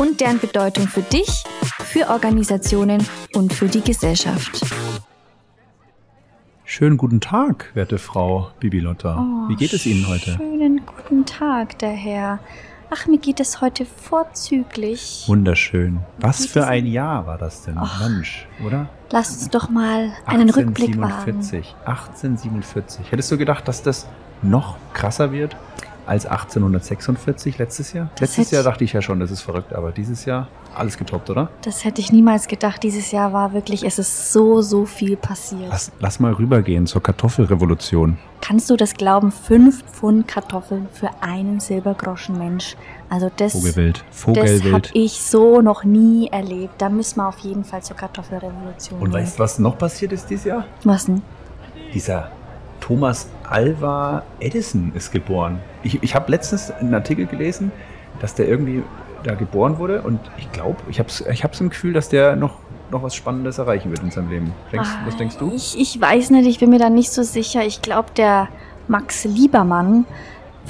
und deren Bedeutung für dich, für Organisationen und für die Gesellschaft. Schönen guten Tag, werte Frau Bibilotta. Oh, Wie geht es Ihnen heute? Schönen guten Tag, der Herr. Ach, mir geht es heute vorzüglich. Wunderschön. Was für ein Jahr war das denn? Ach. Mensch, oder? Lass uns doch mal einen Rückblick wagen. 1847. 1847. Hättest du gedacht, dass das noch krasser wird als 1846 letztes Jahr? Das letztes Jahr dachte ich ja schon, das ist verrückt, aber dieses Jahr alles getoppt, oder? Das hätte ich niemals gedacht. Dieses Jahr war wirklich, es ist so, so viel passiert. Lass, lass mal rübergehen zur Kartoffelrevolution. Kannst du das glauben? Fünf Pfund Kartoffeln für einen Silbergroschen-Mensch. Also das, Vogelwild. das habe Vogelwild. ich so noch nie erlebt. Da müssen wir auf jeden Fall zur Kartoffelrevolution Und gehen. weißt du, was noch passiert ist dieses Jahr? Was denn? Dieser Thomas Alva Edison ist geboren. Ich, ich habe letztens einen Artikel gelesen, dass der irgendwie da geboren wurde und ich glaube, ich habe ich hab's im Gefühl, dass der noch, noch was Spannendes erreichen wird in seinem Leben. Denkst, was denkst du? Ah, Ich, ich weiß nicht, ich bin mir da nicht so sicher. Ich glaube, der Max Liebermann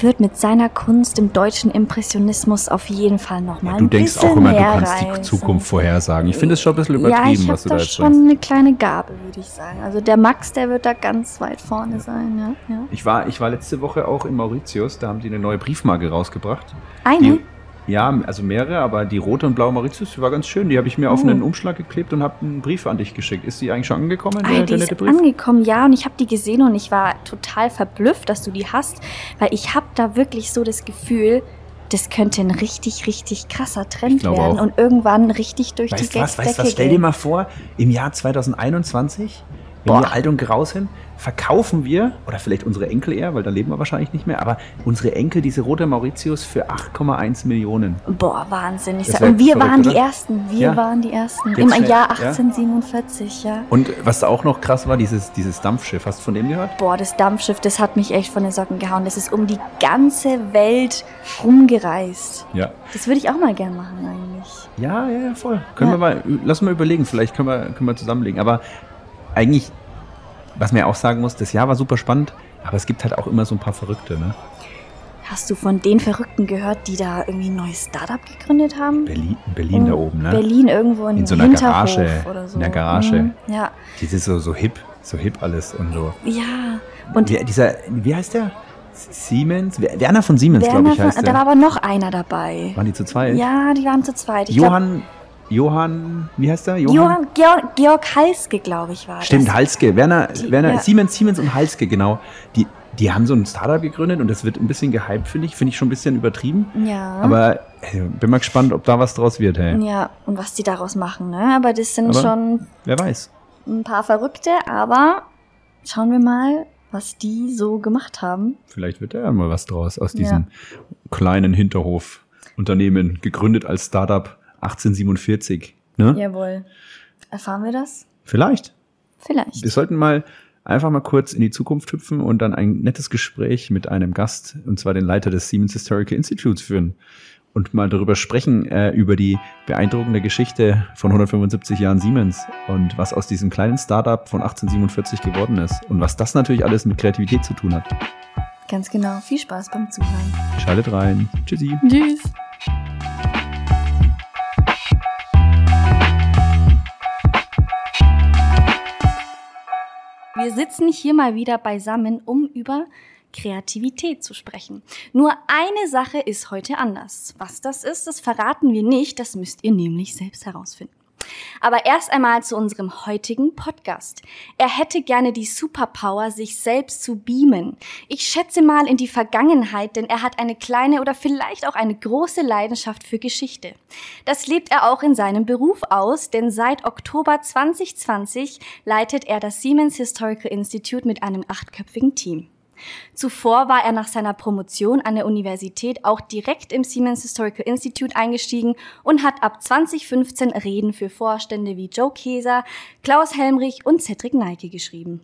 wird mit seiner Kunst im deutschen Impressionismus auf jeden Fall nochmal Du ein denkst bisschen auch immer, du kannst die Zukunft vorhersagen. Ich finde es schon ein bisschen Ja, übertrieben, ich was du da da jetzt schon eine kleine Gabe, würde ich sagen. Also der Max, der wird da ganz weit vorne sein. Ja, ja. Ich war, ich war letzte Woche auch in Mauritius, da haben die eine neue Briefmarke rausgebracht. Eine? Die, ja, also mehrere, aber die rote und blaue Mauritius, die war ganz schön. Die habe ich mir auf Oh. einen Umschlag geklebt und habe einen Brief an dich geschickt. Ist die eigentlich schon angekommen, Ah, der, die der ist Brief? angekommen, ja, und ich habe die gesehen und ich war total verblüfft, dass du die hast, weil ich habe da wirklich so das Gefühl, das könnte ein richtig, richtig krasser Trend werden auch. und irgendwann richtig durch Weißt die du was, weißt du was? Stell dir mal vor, im Jahr 2021, Boah. wir alt und grau sind, verkaufen wir, oder vielleicht unsere Enkel eher, weil da leben wir wahrscheinlich nicht mehr, aber unsere Enkel diese rote Mauritius für 8,1 Millionen. Boah, Wahnsinn. Ich sag, und wir verrückt, waren die oder? Ersten. Wir Ja. waren die Ersten. Jetzt Im schnell, Jahr ja. 1847, ja. Und was da auch noch krass war, dieses, dieses Dampfschiff. Hast du von dem gehört? Boah, das Dampfschiff, das hat mich echt von den Socken gehauen. Das ist um die ganze Welt rumgereist. Ja. Das würde ich auch mal gern machen eigentlich. Ja, ja, ja, voll. Können Ja. wir mal, lass mal überlegen, vielleicht können wir, können wir zusammenlegen. Aber eigentlich, was man ja auch sagen muss, das Jahr war super spannend, aber es gibt halt auch immer so ein paar Verrückte, ne? Hast du von den Verrückten gehört, die da irgendwie ein neues Startup gegründet haben? Berlin, Berlin da In oben, ne? Berlin irgendwo in, In so einer Hinterhof Garage, oder so. in der Garage. Mhm, ja. Die sind so, so hip, so hip alles und so. Ja. Und Wer, dieser, wie heißt der? Siemens? Wer- Werner von Siemens, glaube ich, heißt von, der. da war aber noch einer dabei. Waren die zu zweit? Ja, die waren zu zweit. Ich Johann, Johann, wie heißt der? Glaub, Johann Georg, Georg Halske, glaube ich, war Stimmt, das. Halske. Werner, Die- Werner ja. Siemens, Siemens und Halske, genau. Die, die haben so ein Startup gegründet und das wird ein bisschen gehypt, finde ich. Finde ich schon ein bisschen übertrieben. Ja. Aber äh, bin mal gespannt, ob da was draus wird, hey. ja, und was die daraus machen, ne? Aber das sind Aber- schon Wer weiß. ein paar Verrückte, aber schauen wir mal, was die so gemacht haben. Vielleicht wird da ja mal was draus aus Ja. diesem kleinen Hinterhof-Unternehmen, gegründet als Startup 1847. Ne? Jawohl. Erfahren wir das? Vielleicht. Vielleicht. Wir sollten mal einfach mal kurz in die Zukunft hüpfen und dann ein nettes Gespräch mit einem Gast, und zwar den Leiter des Siemens Historical Institutes führen und mal darüber sprechen, äh, über die beeindruckende Geschichte von 175 Jahren Siemens und was aus diesem kleinen Startup von 1847 geworden ist und was das natürlich alles mit Kreativität zu tun hat. Ganz genau. Viel Spaß beim Zuhören. Schaltet rein. Tschüssi. Tschüss. Wir sitzen hier mal wieder beisammen, um über Kreativität zu sprechen. Nur eine Sache ist heute anders. Was das ist, das verraten wir nicht, das müsst ihr nämlich selbst herausfinden. Aber erst einmal zu unserem heutigen Podcast. Er hätte gerne die Superpower, sich selbst zu beamen. Ich schätze mal in die Vergangenheit, denn er hat eine kleine oder vielleicht auch eine große Leidenschaft für Geschichte. Das lebt er auch in seinem Beruf aus, denn seit Oktober 2020 leitet er das Siemens Historical Institute mit einem achtköpfigen Team. Zuvor war er nach seiner Promotion an der Universität auch direkt im Siemens Historical Institute eingestiegen und hat ab 2015 Reden für Vorstände wie Joe Keser, Klaus Helmrich und Cedric Neike geschrieben.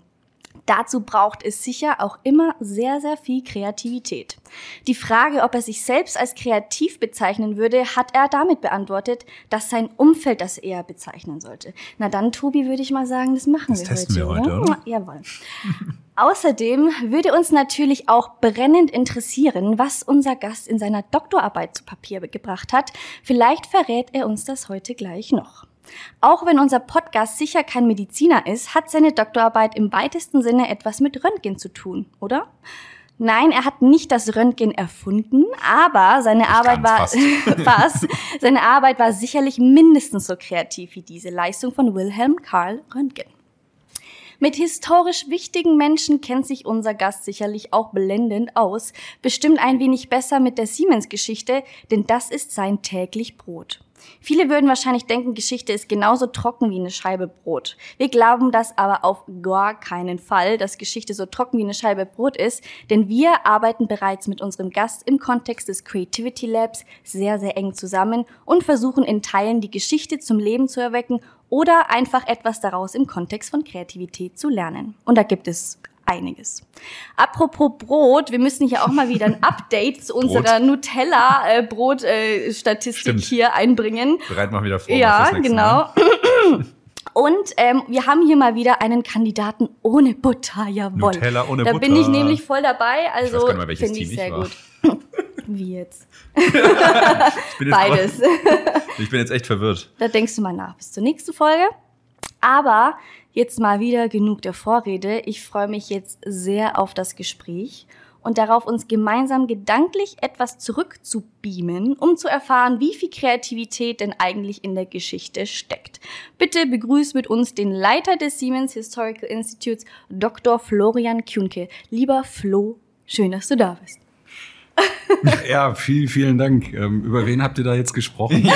Dazu braucht es sicher auch immer sehr, sehr viel Kreativität. Die Frage, ob er sich selbst als kreativ bezeichnen würde, hat er damit beantwortet, dass sein Umfeld das eher bezeichnen sollte. Na dann, Tobi, würde ich mal sagen, das machen Das wir testen heute, wir heute, oder? Jawohl. Außerdem würde uns natürlich auch brennend interessieren, was unser Gast in seiner Doktorarbeit zu Papier gebracht hat. Vielleicht verrät er uns das heute gleich noch. Auch wenn unser Podcast sicher kein Mediziner ist, hat seine Doktorarbeit im weitesten Sinne etwas mit Röntgen zu tun, oder? Nein, er hat nicht das Röntgen erfunden, aber seine Arbeit war Ganz fast. Seine Arbeit war sicherlich mindestens so kreativ wie diese Leistung von Wilhelm Karl Röntgen. Mit historisch wichtigen Menschen kennt sich unser Gast sicherlich auch blendend aus, bestimmt ein wenig besser mit der Siemens-Geschichte, denn das ist sein täglich Brot. Viele würden wahrscheinlich denken, Geschichte ist genauso trocken wie eine Scheibe Brot. Wir glauben das aber auf gar keinen Fall, dass Geschichte so trocken wie eine Scheibe Brot ist, denn wir arbeiten bereits mit unserem Gast im Kontext des Creativity Labs sehr, sehr eng zusammen und versuchen in Teilen die Geschichte zum Leben zu erwecken oder einfach etwas daraus im Kontext von Kreativität zu lernen. Und da gibt es einiges. Apropos Brot, wir müssen hier auch mal wieder ein Update zu unserer Nutella-Brot-Statistik Stimmt. hier einbringen. Bereit mal wieder vor. Ja, genau. Und ähm, wir haben hier mal wieder einen Kandidaten ohne Butter, jawohl. Nutella ohne da Butter. bin ich nämlich voll dabei, Ich also finde ich Team sehr ich gut. Wie? Ich jetzt Beides. Ich bin jetzt echt verwirrt. Da denkst du mal nach bis zur nächsten Folge. Aber jetzt mal wieder genug der Vorrede. Ich freue mich jetzt sehr auf das Gespräch und darauf, uns gemeinsam gedanklich etwas zurückzubeamen, um zu erfahren, wie viel Kreativität denn eigentlich in der Geschichte steckt. Bitte begrüßt mit uns den Leiter des Siemens Historical Institutes, Dr. Florian Kuhnke. Lieber Flo, schön, dass du da bist. Ja, vielen, vielen Dank. Ähm, über wen habt ihr da jetzt gesprochen?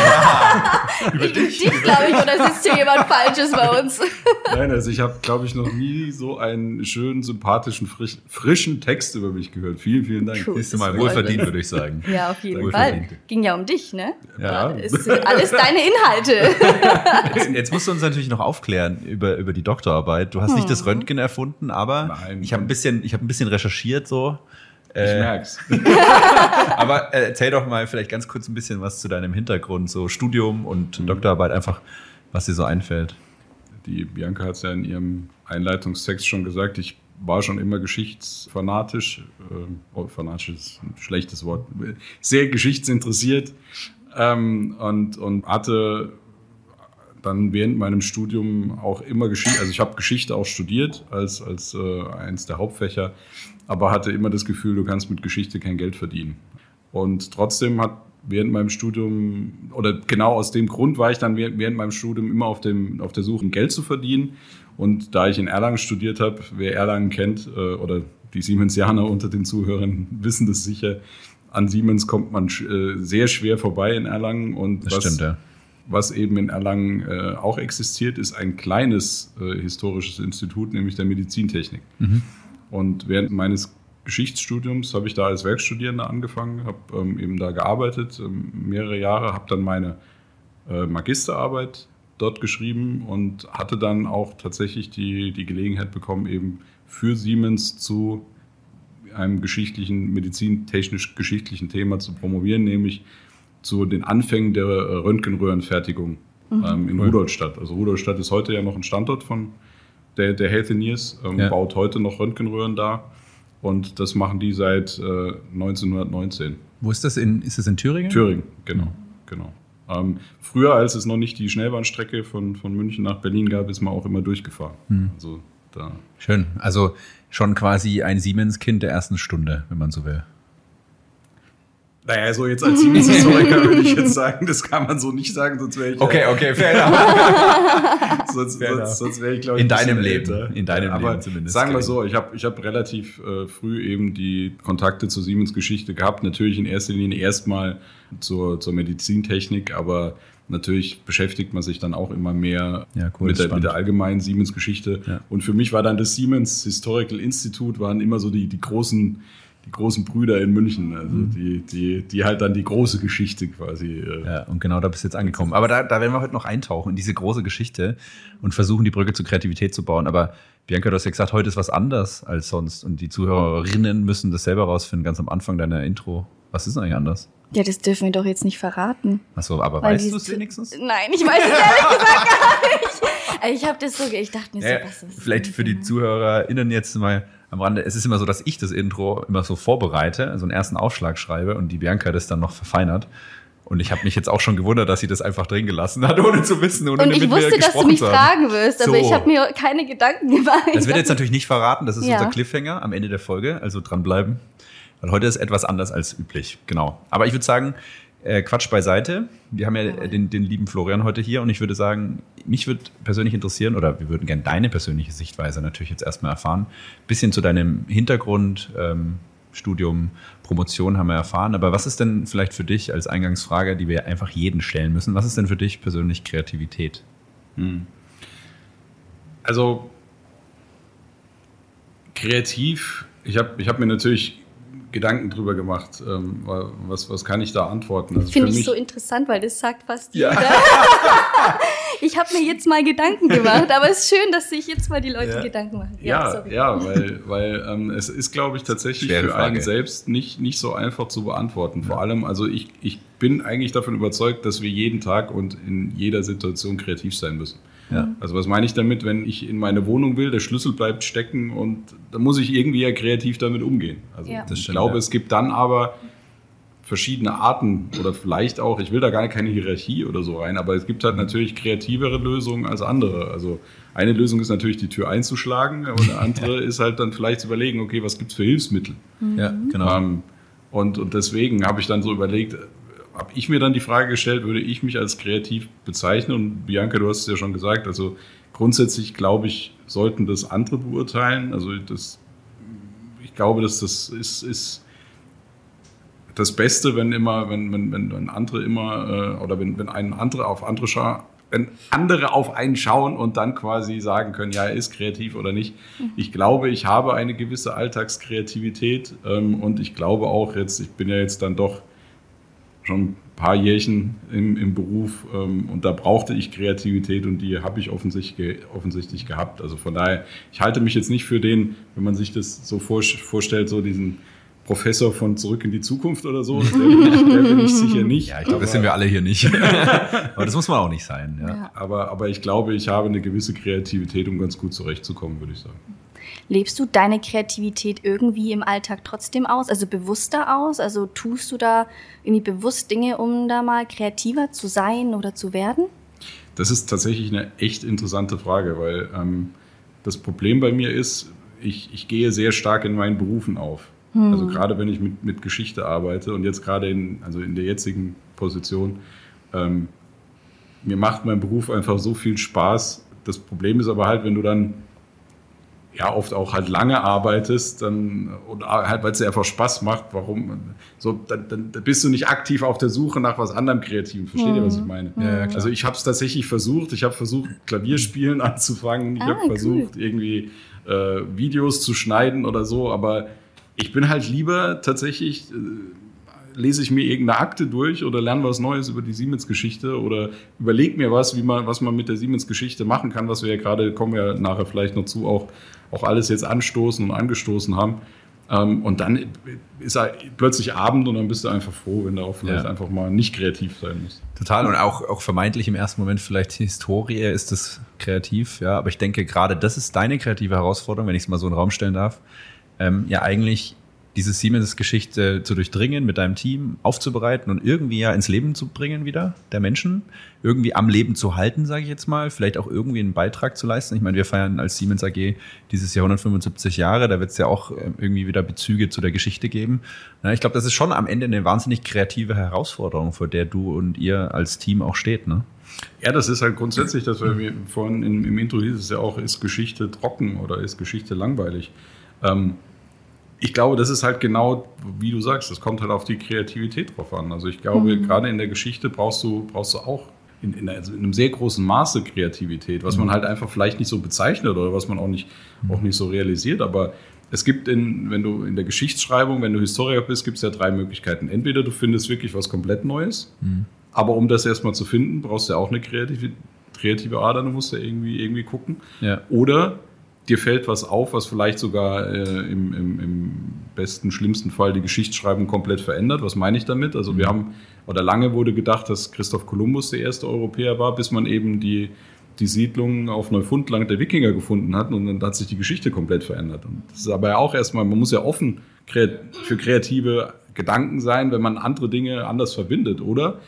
Über dich? Dich, glaube ich, oder sitzt hier jemand Falsches bei uns? Nein, also ich habe, glaube ich, noch nie so einen schönen, sympathischen, frisch, frischen Text über mich gehört. Vielen, vielen Dank. Cool. Siehst du mal, wohlverdient, würde ich sagen. Ja, auf jeden. Fall. Ging ja um dich, ne? Ja. Es sind alles deine Inhalte. Jetzt, jetzt musst du uns natürlich noch aufklären über, über die Doktorarbeit. Du hast nicht Hm. das Röntgen erfunden, aber Nein. ich habe ein bisschen, ich habe ein bisschen recherchiert so. Ich Äh, merk's. aber äh, erzähl doch mal vielleicht ganz kurz ein bisschen was zu deinem Hintergrund, so Studium und Doktorarbeit, einfach was dir so einfällt. Die Bianca hat es ja in ihrem Einleitungstext schon gesagt, ich war schon immer geschichtsfanatisch. Ähm, oh, fanatisch ist ein schlechtes Wort. Sehr geschichtsinteressiert ähm, und, und hatte dann während meinem Studium auch immer Geschichte, also ich habe Geschichte auch studiert als, als äh, eins der Hauptfächer, aber hatte immer das Gefühl, du kannst mit Geschichte kein Geld verdienen. Und trotzdem hat während meinem Studium, oder genau aus dem Grund war ich dann während, meinem Studium immer auf, dem, auf der Suche, Geld zu verdienen. Und da ich in Erlangen studiert habe, wer Erlangen kennt, äh, oder die Siemensianer unter den Zuhörern wissen das sicher, an Siemens kommt man äh, sehr schwer vorbei in Erlangen. Und Das stimmt, ja. was eben in Erlangen äh, auch existiert, ist ein kleines historisches Institut, nämlich der Medizintechnik. Und während meines Geschichtsstudiums habe ich da als Werkstudierender angefangen, habe ähm, eben da gearbeitet, ähm, mehrere Jahre, habe dann meine äh, Magisterarbeit dort geschrieben und hatte dann auch tatsächlich die, die Gelegenheit bekommen, eben für Siemens zu einem geschichtlichen, medizintechnisch-geschichtlichen Thema zu promovieren, nämlich zu den Anfängen der äh, Röntgenröhrenfertigung ähm, in. Rudolstadt. Also Rudolstadt ist heute ja noch ein Standort von der, der Healthineers, ähm, Ja. baut heute noch Röntgenröhren da und das machen die seit äh, 1919. Wo ist das in, ist das in Thüringen? Thüringen, genau, genau. Ähm, früher, als es noch nicht die Schnellbahnstrecke von, von München nach Berlin gab, ist man auch immer durchgefahren. Hm. Also da Schön. Also schon quasi ein Siemens-Kind der ersten Stunde, wenn man so will. Naja, so jetzt als Siemens-Historiker würde ich jetzt sagen, das kann man so nicht sagen, sonst wäre ich. Okay, okay, fair enough. sonst, Fair sonst, sonst wäre ich, glaube ich, In deinem Leben. älter. In deinem Aber Leben zumindest, Sagen wir so, ich habe ich hab relativ äh, früh eben die Kontakte zur Siemens-Geschichte gehabt. Natürlich in erster Linie erstmal zur, zur Medizintechnik, aber natürlich beschäftigt man sich dann auch immer mehr Ja, cool, mit, der, mit der allgemeinen Siemens-Geschichte. Ja. Und für mich war dann das Siemens Historical Institute, waren immer so die, die großen die großen Brüder in München, also Mhm. die, die, die halt dann die große Geschichte quasi. Äh, Ja, und genau da bist du jetzt angekommen. Aber da, da werden wir heute noch eintauchen in diese große Geschichte und versuchen, die Brücke zur Kreativität zu bauen. Aber Bianca, du hast ja gesagt, heute ist was anders als sonst und die Zuhörerinnen müssen das selber rausfinden, ganz am Anfang deiner Intro. Was ist denn eigentlich anders? Ja, das dürfen wir doch jetzt nicht verraten. Achso, aber Weil weißt du es wenigstens? Nein, ich weiß es ehrlich gesagt gar nicht. Ich habe das so, ge- ich dachte mir Ja, so, was ist vielleicht für die denn? ZuhörerInnen jetzt mal am Rande. Es ist immer so, dass ich das Intro immer so vorbereite, also einen ersten Aufschlag schreibe und die Bianca das dann noch verfeinert. Und ich habe mich jetzt auch schon gewundert, dass sie das einfach drin gelassen hat, ohne zu wissen, ohne Und ich wusste, dass du mich haben. fragen wirst, aber So. ich habe mir keine Gedanken gemacht. Das wird jetzt natürlich nicht verraten, das ist Ja. unser Cliffhanger am Ende der Folge, also dranbleiben. Weil heute ist etwas anders als üblich, genau. Aber ich würde sagen, äh, Quatsch beiseite. Wir haben ja den, den lieben Florian heute hier und ich würde sagen, mich würde persönlich interessieren, oder wir würden gerne deine persönliche Sichtweise natürlich jetzt erstmal erfahren. Bisschen zu deinem Hintergrund, ähm, Studium, Promotion haben wir erfahren. Aber was ist denn vielleicht für dich als Eingangsfrage, die wir einfach jeden stellen müssen, was ist denn für dich persönlich Kreativität? Also kreativ, ich habe ich hab mir natürlich Gedanken drüber gemacht, ähm, was, was kann ich da antworten. Also Finde ich mich- so interessant, weil das sagt fast Ja. jeder. ich habe mir jetzt mal Gedanken gemacht, aber es ist schön, dass sich jetzt mal die Leute Ja. Gedanken machen. Ja, sorry. ja, weil, weil ähm, es ist, glaube ich, tatsächlich Schwere für Frage. einen selbst nicht, nicht so einfach zu beantworten. Vor allem, also ich, ich bin eigentlich davon überzeugt, dass wir jeden Tag und in jeder Situation kreativ sein müssen. Ja. Also was meine ich damit, wenn ich in meine Wohnung will, der Schlüssel bleibt stecken und dann muss ich irgendwie ja kreativ damit umgehen. Also Ja. Das ich glaube, ja. es gibt dann aber verschiedene Arten oder vielleicht auch, ich will da gar keine Hierarchie oder so rein, aber es gibt halt natürlich kreativere Lösungen als andere. Also eine Lösung ist natürlich die Tür einzuschlagen und eine andere ist halt dann vielleicht zu überlegen, okay, was gibt's für Hilfsmittel? Ja, genau. Ähm, und, und deswegen habe ich dann so überlegt, habe ich mir dann die Frage gestellt, würde ich mich als kreativ bezeichnen? Und Bianca, du hast es ja schon gesagt, also grundsätzlich glaube ich, sollten das andere beurteilen. Also das, ich glaube, dass das ist, ist das Beste, wenn immer, wenn, wenn, wenn, andere immer, äh, oder wenn, wenn ein andere auf andere schauen, wenn andere auf einen schauen und dann quasi sagen können, ja, er ist kreativ oder nicht. Ich glaube, ich habe eine gewisse Alltagskreativität ähm, und ich glaube auch jetzt, ich bin ja jetzt dann doch schon ein paar Jährchen im, im Beruf ähm, und da brauchte ich Kreativität und die habe ich offensichtlich, ge offensichtlich gehabt. Also von daher, ich halte mich jetzt nicht für den, wenn man sich das so vor, vorstellt, so diesen Professor von Zurück in die Zukunft oder so. Der bin ich, der bin ich sicher nicht. Ja, ich glaube, das sind wir alle hier nicht. Aber das muss man auch nicht sein. Ja. Ja. Aber, aber ich glaube, ich habe eine gewisse Kreativität, um ganz gut zurechtzukommen, würde ich sagen. Lebst du deine Kreativität irgendwie im Alltag trotzdem aus, also bewusster aus? Also tust du da irgendwie bewusst Dinge, um da mal kreativer zu sein oder zu werden? Das ist tatsächlich eine echt interessante Frage, weil ähm, das Problem bei mir ist, ich, ich gehe sehr stark in meinen Berufen auf. Also gerade wenn ich mit, mit Geschichte arbeite und jetzt gerade in, also in der jetzigen Position, ähm, mir macht mein Beruf einfach so viel Spaß. Das Problem ist aber halt, wenn du dann ja oft auch halt lange arbeitest, dann und halt, weil es dir einfach Spaß macht, warum so, dann, dann bist du nicht aktiv auf der Suche nach was anderem Kreativem. Versteht ihr, was ich meine? Ja, klar. Also ich habe es tatsächlich versucht. Ich habe versucht, Klavierspielen anzufangen. Ich Ah, habe cool. versucht, irgendwie äh, Videos zu schneiden oder so. Aber ich bin halt lieber tatsächlich, äh, lese ich mir irgendeine Akte durch oder lerne was Neues über die Siemens-Geschichte oder überlege mir was, wie man, was man mit der Siemens-Geschichte machen kann, was wir ja gerade, kommen wir nachher vielleicht noch zu, auch, auch alles jetzt anstoßen und angestoßen haben. Ähm, und dann ist er plötzlich Abend und dann bist du einfach froh, wenn du auch vielleicht Ja. einfach mal nicht kreativ sein musst. Total und auch, auch vermeintlich im ersten Moment vielleicht Historie ist das kreativ, ja, aber ich denke gerade das ist deine kreative Herausforderung, wenn ich es mal so in den Raum stellen darf, ähm, ja eigentlich diese Siemens-Geschichte zu durchdringen, mit deinem Team aufzubereiten und irgendwie ja ins Leben zu bringen wieder, der Menschen, irgendwie am Leben zu halten, sage ich jetzt mal, vielleicht auch irgendwie einen Beitrag zu leisten. Ich meine, wir feiern als Siemens AG dieses Jahr 175 Jahre, da wird es ja auch ähm, irgendwie wieder Bezüge zu der Geschichte geben. Ich glaube, das ist schon am Ende eine wahnsinnig kreative Herausforderung, vor der du und ihr als Team auch steht, ne? Ja, das ist halt grundsätzlich, dass wir vorhin im, im Intro hieß es ja auch, ist Geschichte trocken oder ist Geschichte langweilig. Ähm, ich glaube, das ist halt genau, wie du sagst, das kommt halt auf die Kreativität drauf an. Also ich glaube, gerade in der Geschichte brauchst du, brauchst du auch in, in, also in einem sehr großen Maße Kreativität, was man mhm. halt einfach vielleicht nicht so bezeichnet oder was man auch nicht, mhm. auch nicht so realisiert. Aber es gibt in, wenn du in der Geschichtsschreibung, wenn du Historiker bist, gibt es ja drei Möglichkeiten. Entweder du findest wirklich was komplett Neues, mhm. aber um das erstmal zu finden, brauchst du ja auch eine kreative, kreative Ader, du musst ja irgendwie, irgendwie gucken. Ja. Oder dir fällt was auf, was vielleicht sogar äh, im, im, im, besten, schlimmsten Fall die Geschichtsschreibung komplett verändert. Was meine ich damit? Also wir mhm. haben, oder lange wurde gedacht, dass Christoph Kolumbus der erste Europäer war, bis man eben die, die Siedlung auf Neufundland der Wikinger gefunden hat und dann hat sich die Geschichte komplett verändert. Und das ist aber ja auch erstmal, man muss ja offen für kreative Gedanken sein, wenn man andere Dinge anders verbindet, oder?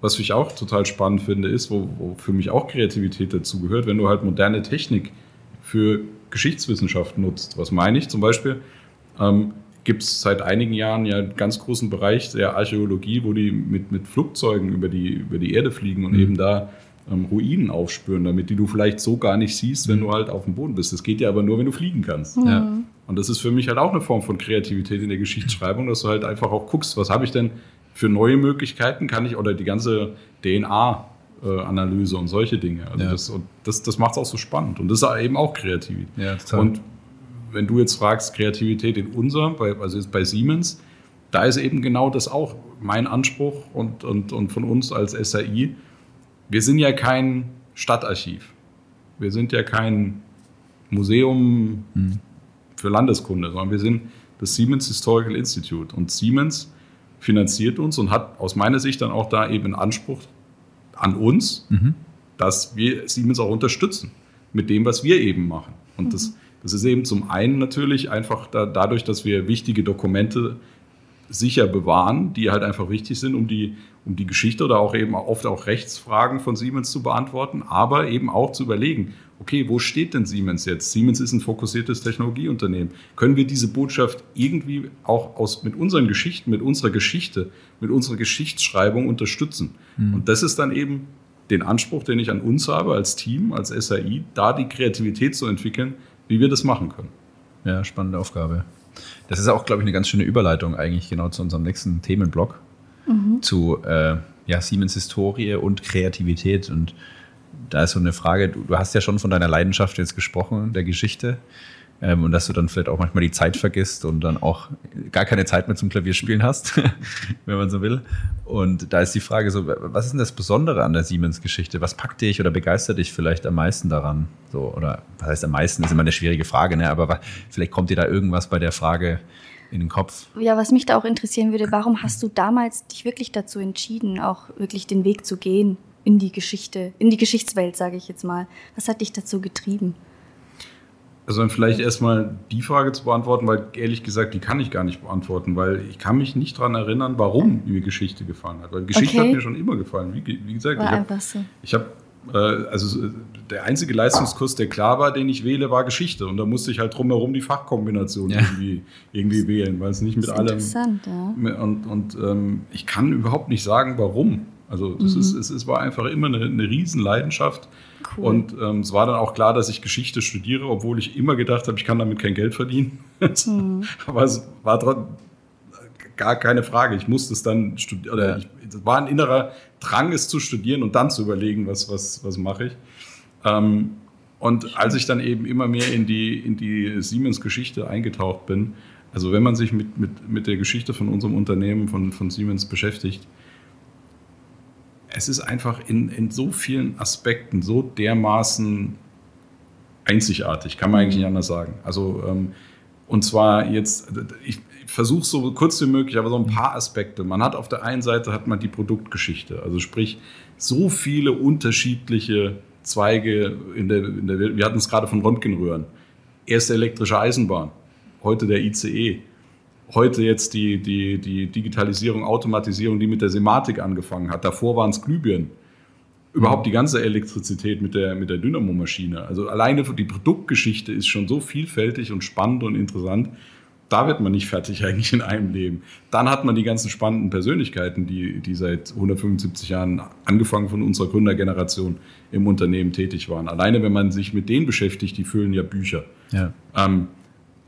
Was ich auch total spannend finde, ist, wo, wo für mich auch Kreativität dazu gehört, wenn du halt moderne Technik für Geschichtswissenschaft nutzt. Was meine ich? Zum Beispiel ähm, gibt es seit einigen Jahren ja einen ganz großen Bereich der Archäologie, wo die mit, mit Flugzeugen über die, über die Erde fliegen und mhm. eben da ähm, Ruinen aufspüren, damit die du vielleicht so gar nicht siehst, wenn mhm. du halt auf dem Boden bist. Das geht ja aber nur, wenn du fliegen kannst. Mhm. Ja. Und das ist für mich halt auch eine Form von Kreativität in der Geschichtsschreibung, dass du halt einfach auch guckst, was habe ich denn für neue Möglichkeiten, kann ich, oder die ganze DNA Analyse und solche Dinge. Also ja. das, das, das macht es auch so spannend. Und das ist eben auch kreativ. Ja, und wenn du jetzt fragst, Kreativität in unserem, bei, also jetzt bei Siemens, da ist eben genau das auch mein Anspruch und, und, und von uns als SAI. Wir sind ja kein Stadtarchiv. Wir sind ja kein Museum hm. für Landeskunde, sondern wir sind das Siemens Historical Institute. Und Siemens finanziert uns und hat aus meiner Sicht dann auch da eben einen Anspruch an uns, mhm. dass wir Siemens auch unterstützen mit dem, was wir eben machen. Und mhm. das, das ist eben zum einen natürlich einfach da, dadurch, dass wir wichtige Dokumente sicher bewahren, die halt einfach wichtig sind, um die, um die Geschichte oder auch eben oft auch Rechtsfragen von Siemens zu beantworten, aber eben auch zu überlegen, okay, wo steht denn Siemens jetzt? Siemens ist ein fokussiertes Technologieunternehmen. Können wir diese Botschaft irgendwie auch aus, mit unseren Geschichten, mit unserer Geschichte, mit unserer Geschichtsschreibung unterstützen? Mhm. Und das ist dann eben den Anspruch, den ich an uns habe als Team, als SAI, da die Kreativität zu entwickeln, wie wir das machen können. Ja, spannende Aufgabe. Das ist auch, glaube ich, eine ganz schöne Überleitung eigentlich genau zu unserem nächsten Themenblock, mhm. zu äh, ja, Siemens Historie und Kreativität. Und da ist so eine Frage, du, du, hast ja schon von deiner Leidenschaft jetzt gesprochen, der Geschichte. Ähm, und dass du dann vielleicht auch manchmal die Zeit vergisst und dann auch gar keine Zeit mehr zum Klavierspielen hast, wenn man so will. Und da ist die Frage so, was ist denn das Besondere an der Siemens-Geschichte? Was packt dich oder begeistert dich vielleicht am meisten daran? So, oder was heißt am meisten? Ist immer eine schwierige Frage, ne? aber vielleicht kommt dir da irgendwas bei der Frage in den Kopf. Ja, was mich da auch interessieren würde, warum hast du damals dich wirklich dazu entschieden, auch wirklich den Weg zu gehen? In die Geschichte, in die Geschichtswelt, sage ich jetzt mal. Was hat dich dazu getrieben? Also dann vielleicht erstmal die Frage zu beantworten, weil ehrlich gesagt, die kann ich gar nicht beantworten, weil ich kann mich nicht daran erinnern, warum mir Geschichte gefallen hat. Weil Geschichte okay. hat mir schon immer gefallen. Wie, wie gesagt, war ich habe so. ich hab, äh, also der einzige Leistungskurs, der klar war, den ich wähle, war Geschichte. Und da musste ich halt drumherum die Fachkombination ja. irgendwie, irgendwie wählen, weil es nicht mit allem. Interessant, ja. Und, und ähm, ich kann überhaupt nicht sagen, warum. Also das mhm. ist, es, es war einfach immer eine, eine Riesenleidenschaft. Cool. Und ähm, es war dann auch klar, dass ich Geschichte studiere, obwohl ich immer gedacht habe, ich kann damit kein Geld verdienen. Mhm. Aber es war trotzdem gar keine Frage. Ich musste es dann studieren, oder ich, es war ein innerer Drang, es zu studieren und dann zu überlegen, was, was, was mache ich. Ähm, und als ich dann eben immer mehr in die, in die Siemens-Geschichte eingetaucht bin, also wenn man sich mit, mit, mit der Geschichte von unserem Unternehmen, von, von Siemens beschäftigt, es ist einfach in, in so vielen Aspekten so dermaßen einzigartig, kann man eigentlich nicht anders sagen. Also, ähm, und zwar jetzt, ich, ich versuche so kurz wie möglich, aber so ein paar Aspekte. Man hat auf der einen Seite hat man die Produktgeschichte, also sprich so viele unterschiedliche Zweige in der, in der. Wir hatten es gerade von Röntgenröhren. Erste elektrische Eisenbahn, heute der ICE heute jetzt die, die, die Digitalisierung, Automatisierung, die mit der Sematik angefangen hat. Davor waren es Glühbirnen. Überhaupt die ganze Elektrizität mit der, mit der Dynamomaschine. Also alleine die Produktgeschichte ist schon so vielfältig und spannend und interessant. Da wird man nicht fertig eigentlich in einem Leben. Dann hat man die ganzen spannenden Persönlichkeiten, die, die seit 175 Jahren, angefangen von unserer Gründergeneration, im Unternehmen tätig waren. Alleine, wenn man sich mit denen beschäftigt, die füllen ja Bücher. Ja. Ähm,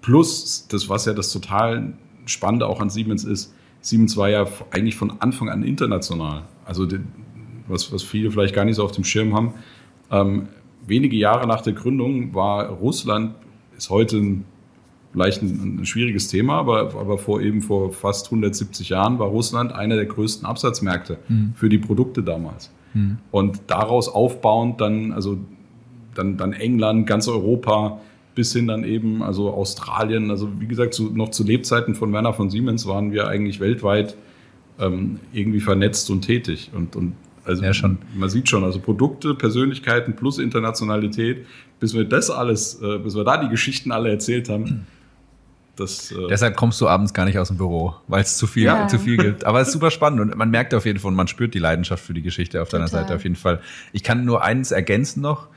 plus, das was ja das total Spannende auch an Siemens ist, Siemens war ja eigentlich von Anfang an international. Also was, was viele vielleicht gar nicht so auf dem Schirm haben. Ähm, wenige Jahre nach der Gründung war Russland, ist heute ein, vielleicht ein, ein schwieriges Thema, aber, aber vor eben vor fast 170 Jahren war Russland einer der größten Absatzmärkte mhm. für die Produkte damals. Mhm. Und daraus aufbauend dann, also dann, dann England, ganz Europa, bis hin dann eben, also Australien, also wie gesagt, zu, noch zu Lebzeiten von Werner von Siemens waren wir eigentlich weltweit ähm, irgendwie vernetzt und tätig. Und, und also ja, schon. man sieht schon, also Produkte, Persönlichkeiten plus Internationalität, bis wir das alles, äh, bis wir da die Geschichten alle erzählt haben. Das, äh Deshalb kommst du abends gar nicht aus dem Büro, weil es zu viel, ja. zu viel gibt. Aber es ist super spannend und man merkt auf jeden Fall, man spürt die Leidenschaft für die Geschichte auf deiner Total. Seite auf jeden Fall. Ich kann nur eins ergänzen noch.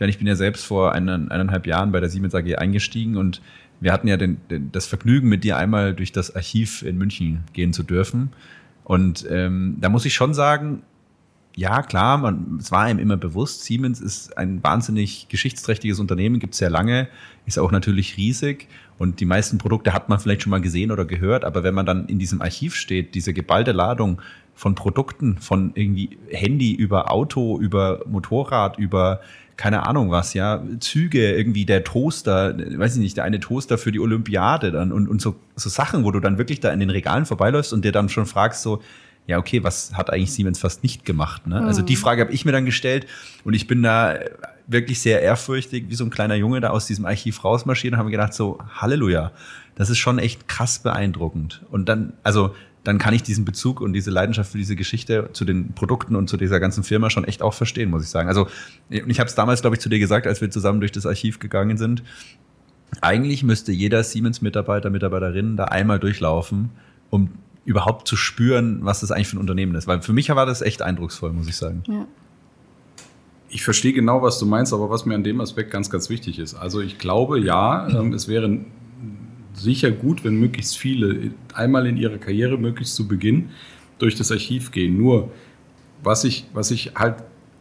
Ich meine, ich bin ja selbst vor eineinhalb Jahren bei der Siemens AG eingestiegen und wir hatten ja den, den, das Vergnügen, mit dir einmal durch das Archiv in München gehen zu dürfen. Und ähm, da muss ich schon sagen, ja, klar, man, es war einem immer bewusst, Siemens ist ein wahnsinnig geschichtsträchtiges Unternehmen, gibt es sehr lange, ist auch natürlich riesig und die meisten Produkte hat man vielleicht schon mal gesehen oder gehört, aber wenn man dann in diesem Archiv steht, diese geballte Ladung von Produkten, von irgendwie Handy über Auto, über Motorrad, über keine Ahnung was, ja, Züge, irgendwie der Toaster, weiß ich nicht, der eine Toaster für die Olympiade dann und, und so, so Sachen, wo du dann wirklich da in den Regalen vorbeiläufst und dir dann schon fragst so, ja, okay, was hat eigentlich Siemens fast nicht gemacht? Ne? Mhm. Also die mhm. Frage habe ich mir dann gestellt und ich bin da wirklich sehr ehrfürchtig, wie so ein kleiner Junge da aus diesem Archiv rausmarschiert und habe gedacht, so, Halleluja, das ist schon echt krass beeindruckend. Und dann, also dann kann ich diesen Bezug und diese Leidenschaft für diese Geschichte zu den Produkten und zu dieser ganzen Firma schon echt auch verstehen, muss ich sagen. Also ich habe es damals, glaube ich, zu dir gesagt, als wir zusammen durch das Archiv gegangen sind. Eigentlich müsste jeder Siemens-Mitarbeiter, Mitarbeiterin da einmal durchlaufen, um überhaupt zu spüren, was das eigentlich für ein Unternehmen ist. Weil für mich war das echt eindrucksvoll, muss ich sagen. Ja. Ich verstehe genau, was du meinst, aber was mir an dem Aspekt ganz, ganz wichtig ist. Also ich glaube, ja, ähm, es wäre sicher gut, wenn möglichst viele einmal in ihrer Karriere, möglichst zu Beginn, durch das Archiv gehen. Nur, was ich, was ich halt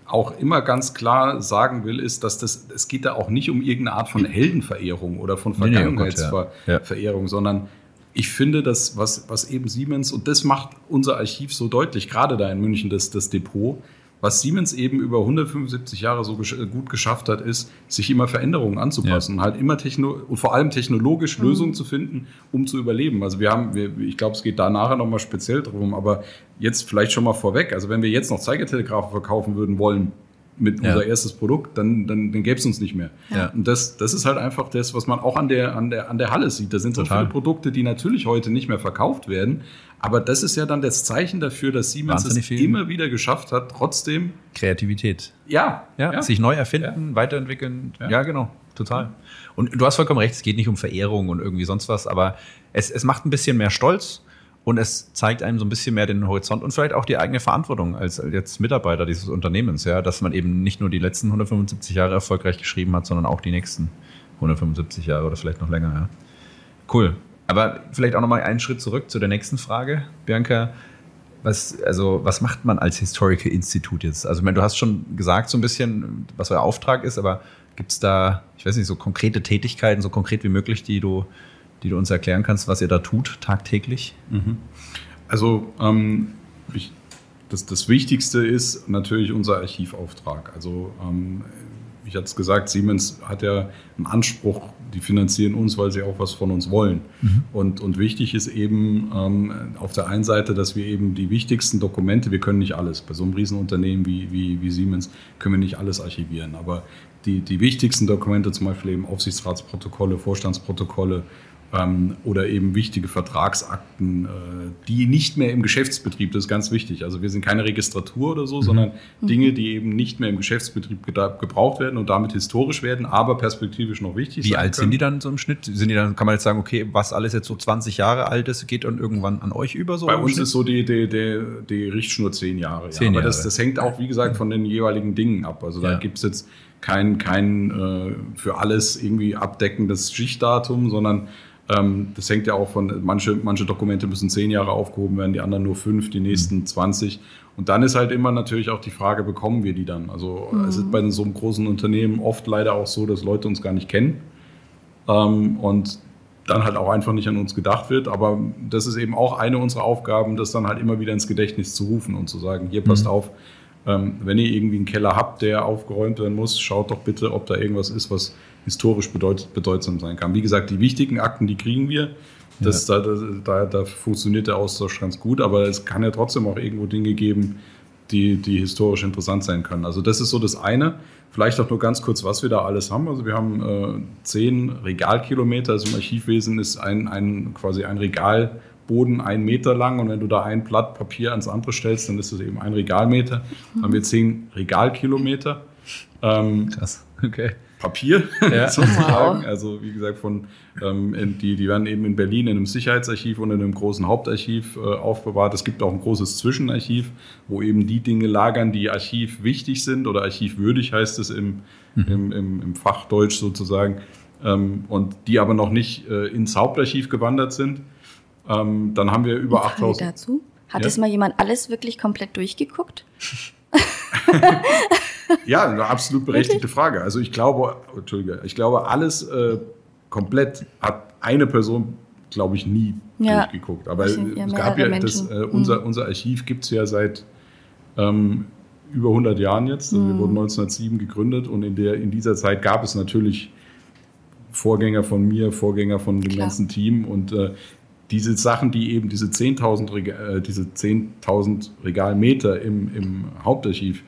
auch immer ganz klar sagen will, ist, dass das, es geht da auch nicht um irgendeine Art von Heldenverehrung oder von Vergangenheitsverehrung, ja. ja. sondern ich finde, dass was, was eben Siemens, und das macht unser Archiv so deutlich, gerade da in München, das, das Depot, was Siemens eben über 175 Jahre so gesch gut geschafft hat, ist, sich immer Veränderungen anzupassen ja. und halt immer techno und vor allem technologisch mhm. Lösungen zu finden, um zu überleben. Also wir haben, wir, ich glaube, es geht da nachher nochmal speziell drum, aber jetzt vielleicht schon mal vorweg. Also wenn wir jetzt noch Zeigertelegrafen verkaufen würden wollen, mit ja. unser erstes Produkt, dann, dann, dann gäbe es uns nicht mehr. Ja. Und das, das ist halt einfach das, was man auch an der, an der, an der Halle sieht. Da sind so viele Produkte, die natürlich heute nicht mehr verkauft werden. Aber das ist ja dann das Zeichen dafür, dass Siemens Wahnsinnig es immer wieder geschafft hat, trotzdem. Kreativität. Ja. ja, ja. Sich neu erfinden, weiterentwickeln. Ja. genau. Total. Und du hast vollkommen recht, es geht nicht um Verehrung und irgendwie sonst was, aber es, es macht ein bisschen mehr Stolz und es zeigt einem so ein bisschen mehr den Horizont und vielleicht auch die eigene Verantwortung als jetzt Mitarbeiter dieses Unternehmens, ja, dass man eben nicht nur die letzten 175 Jahre erfolgreich geschrieben hat, sondern auch die nächsten 175 Jahre oder vielleicht noch länger, ja. Cool. Aber vielleicht auch nochmal einen Schritt zurück zu der nächsten Frage, Bianca. Was, also, was macht man als Historical Institut jetzt? Also, ich meine, du hast schon gesagt, so ein bisschen, was euer Auftrag ist, aber gibt es da, ich weiß nicht, so konkrete Tätigkeiten, so konkret wie möglich, die du die du uns erklären kannst, was ihr da tut tagtäglich? Mhm. Also ähm, ich, das, das Wichtigste ist natürlich unser Archivauftrag. Also ähm, ich hatte es gesagt, Siemens hat ja einen Anspruch, die finanzieren uns, weil sie auch was von uns wollen. Mhm. Und, und wichtig ist eben ähm, auf der einen Seite, dass wir eben die wichtigsten Dokumente, wir können nicht alles, bei so einem Riesenunternehmen wie, wie, wie Siemens können wir nicht alles archivieren, aber die, die wichtigsten Dokumente, zum Beispiel eben Aufsichtsratsprotokolle, Vorstandsprotokolle, ähm, oder eben wichtige Vertragsakten, äh, die nicht mehr im Geschäftsbetrieb, das ist ganz wichtig. Also wir sind keine Registratur oder so, mhm. sondern mhm. Dinge, die eben nicht mehr im Geschäftsbetrieb gebraucht werden und damit historisch werden, aber perspektivisch noch wichtig Wie alt können. sind die dann so im Schnitt? Sind die dann, kann man jetzt sagen, okay, was alles jetzt so 20 Jahre alt ist, geht dann irgendwann an euch über so? Bei uns Schnitt? ist so die, die, die, die Richtschnur zehn Jahre. Zehn ja. Aber Das, das hängt auch, wie gesagt, von den jeweiligen Dingen ab. Also da ja. gibt es jetzt kein, kein äh, für alles irgendwie abdeckendes Schichtdatum, sondern das hängt ja auch von, manche, manche Dokumente müssen zehn Jahre aufgehoben werden, die anderen nur fünf, die nächsten mhm. 20. Und dann ist halt immer natürlich auch die Frage, bekommen wir die dann? Also mhm. es ist bei so einem großen Unternehmen oft leider auch so, dass Leute uns gar nicht kennen. Ähm, und dann halt auch einfach nicht an uns gedacht wird. Aber das ist eben auch eine unserer Aufgaben, das dann halt immer wieder ins Gedächtnis zu rufen und zu sagen, hier passt mhm. auf, Ähm, wenn ihr irgendwie einen Keller habt, der aufgeräumt werden muss, schaut doch bitte, ob da irgendwas ist, was historisch bedeut bedeutsam sein kann. Wie gesagt, die wichtigen Akten, die kriegen wir. Das, ja. da, da, da funktioniert der Austausch ganz gut, aber es kann ja trotzdem auch irgendwo Dinge geben, die, die historisch interessant sein können. Also das ist so das eine. Vielleicht auch nur ganz kurz, was wir da alles haben. Also wir haben äh, zehn Regalkilometer. Also im Archivwesen ist ein, ein quasi ein Regalboden ein Meter lang und wenn du da ein Blatt Papier ans andere stellst, dann ist es eben ein Regalmeter. Dann haben wir zehn Regalkilometer. Ähm, Krass, okay. Papier ja. sozusagen. Wow. Also wie gesagt, von ähm, die, die werden eben in Berlin in einem Sicherheitsarchiv und in einem großen Hauptarchiv äh, aufbewahrt. Es gibt auch ein großes Zwischenarchiv, wo eben die Dinge lagern, die Archiv wichtig sind oder archivwürdig heißt es im, mhm. im, im, im Fachdeutsch sozusagen. Ähm, und die aber noch nicht äh, ins Hauptarchiv gewandert sind. Ähm, dann haben wir über 8000. dazu? Hat ja? es mal jemand alles wirklich komplett durchgeguckt? Ja, eine absolut berechtigte Frage. Also ich glaube, Entschuldige, ich glaube, alles äh, komplett hat eine Person, glaube ich, nie ja. durchgeguckt. Aber es gab ja, das, äh, unser, mhm. unser Archiv gibt es ja seit ähm, über 100 Jahren jetzt. Also mhm. Wir wurden 1907 gegründet und in, der, in dieser Zeit gab es natürlich Vorgänger von mir, Vorgänger von dem Klar. ganzen Team und äh, diese Sachen, die eben diese 10.000 Regal, äh, 10 Regalmeter im, im Hauptarchiv,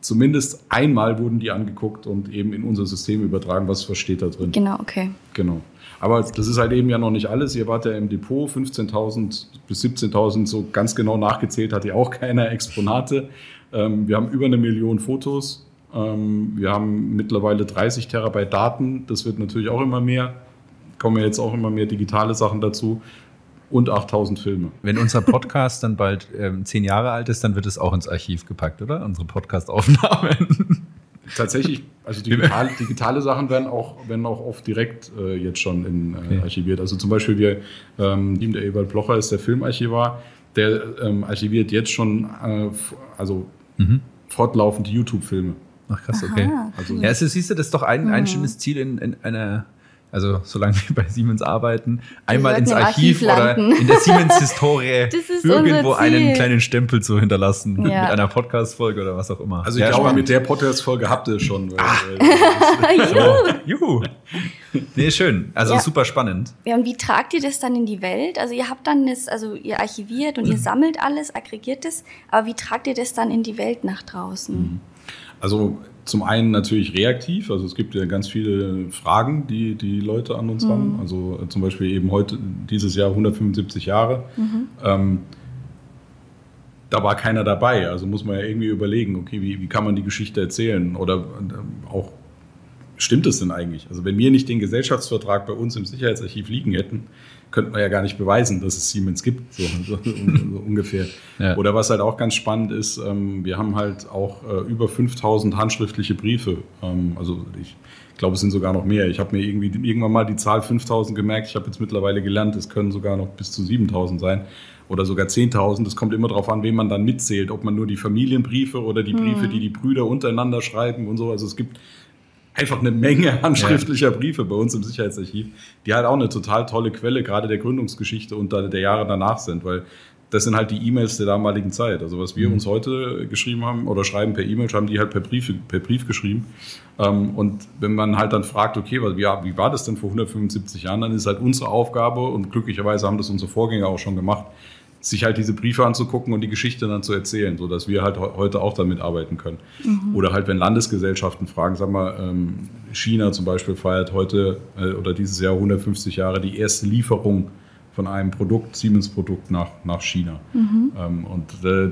zumindest einmal wurden die angeguckt und eben in unser System übertragen, was versteht da drin. Genau, okay. Genau. Aber das ist halt eben ja noch nicht alles. Ihr wart ja im Depot, 15.000 bis 17.000, so ganz genau nachgezählt hat ihr auch keine Exponate. Ähm, wir haben über eine Million Fotos. Ähm, wir haben mittlerweile 30 Terabyte Daten. Das wird natürlich auch immer mehr. Kommen jetzt auch immer mehr digitale Sachen dazu und 8000 Filme. Wenn unser Podcast dann bald ähm, zehn Jahre alt ist, dann wird es auch ins Archiv gepackt, oder? Unsere Podcast-Aufnahmen. Tatsächlich, also digital, digitale Sachen werden auch, werden auch oft direkt äh, jetzt schon in, äh, okay. archiviert. Also zum Beispiel wir, ähm, der Ewald Blocher ist der Filmarchivar, der ähm, archiviert jetzt schon äh, also mhm. fortlaufend YouTube-Filme. Ach krass, okay. Aha, also, ja, also siehst du, das ist doch ein, ein mhm. schönes Ziel in, in einer also solange wir bei Siemens arbeiten, einmal ins Archiv, Archiv oder in der Siemens-Historie irgendwo einen kleinen Stempel zu hinterlassen ja. mit einer Podcast-Folge oder was auch immer. Also ich ja, glaube, spannend. mit der Podcast-Folge habt ihr es schon. Weil, ah. weil Juhu. Nee, schön. Also ja. super spannend. Ja, und wie tragt ihr das dann in die Welt? Also ihr habt dann das, also ihr archiviert und ihr sammelt alles, aggregiert es, aber wie tragt ihr das dann in die Welt nach draußen? Mhm. Also zum einen natürlich reaktiv, also es gibt ja ganz viele Fragen, die die Leute an uns mhm. haben. Also zum Beispiel eben heute, dieses Jahr 175 Jahre. Mhm. Ähm, da war keiner dabei, also muss man ja irgendwie überlegen, okay, wie, wie kann man die Geschichte erzählen? Oder äh, auch, stimmt es denn eigentlich? Also wenn wir nicht den Gesellschaftsvertrag bei uns im Sicherheitsarchiv liegen hätten, könnte man ja gar nicht beweisen, dass es Siemens gibt, so, so, so ungefähr. Ja. Oder was halt auch ganz spannend ist, ähm, wir haben halt auch äh, über 5000 handschriftliche Briefe. Ähm, also ich glaube, es sind sogar noch mehr. Ich habe mir irgendwie irgendwann mal die Zahl 5000 gemerkt. Ich habe jetzt mittlerweile gelernt, es können sogar noch bis zu 7000 sein oder sogar 10.000. Das kommt immer darauf an, wen man dann mitzählt, ob man nur die Familienbriefe oder die Briefe, mhm. die die Brüder untereinander schreiben und so. Also es gibt einfach eine Menge handschriftlicher Briefe bei uns im Sicherheitsarchiv, die halt auch eine total tolle Quelle gerade der Gründungsgeschichte und der Jahre danach sind, weil das sind halt die E-Mails der damaligen Zeit. Also was wir mhm. uns heute geschrieben haben oder schreiben per E-Mail, haben die halt per Brief, per Brief geschrieben. Ähm, und wenn man halt dann fragt, okay, wie, wie war das denn vor 175 Jahren, dann ist halt unsere Aufgabe und glücklicherweise haben das unsere Vorgänger auch schon gemacht, sich halt diese Briefe anzugucken und die Geschichte dann zu erzählen, sodass wir halt heute auch damit arbeiten können. Mhm. Oder halt, wenn Landesgesellschaften fragen, sag mal, ähm, China zum Beispiel feiert heute äh, oder dieses Jahr 150 Jahre die erste Lieferung von einem Produkt, Siemens-Produkt nach, nach China. Mhm. Ähm, und äh,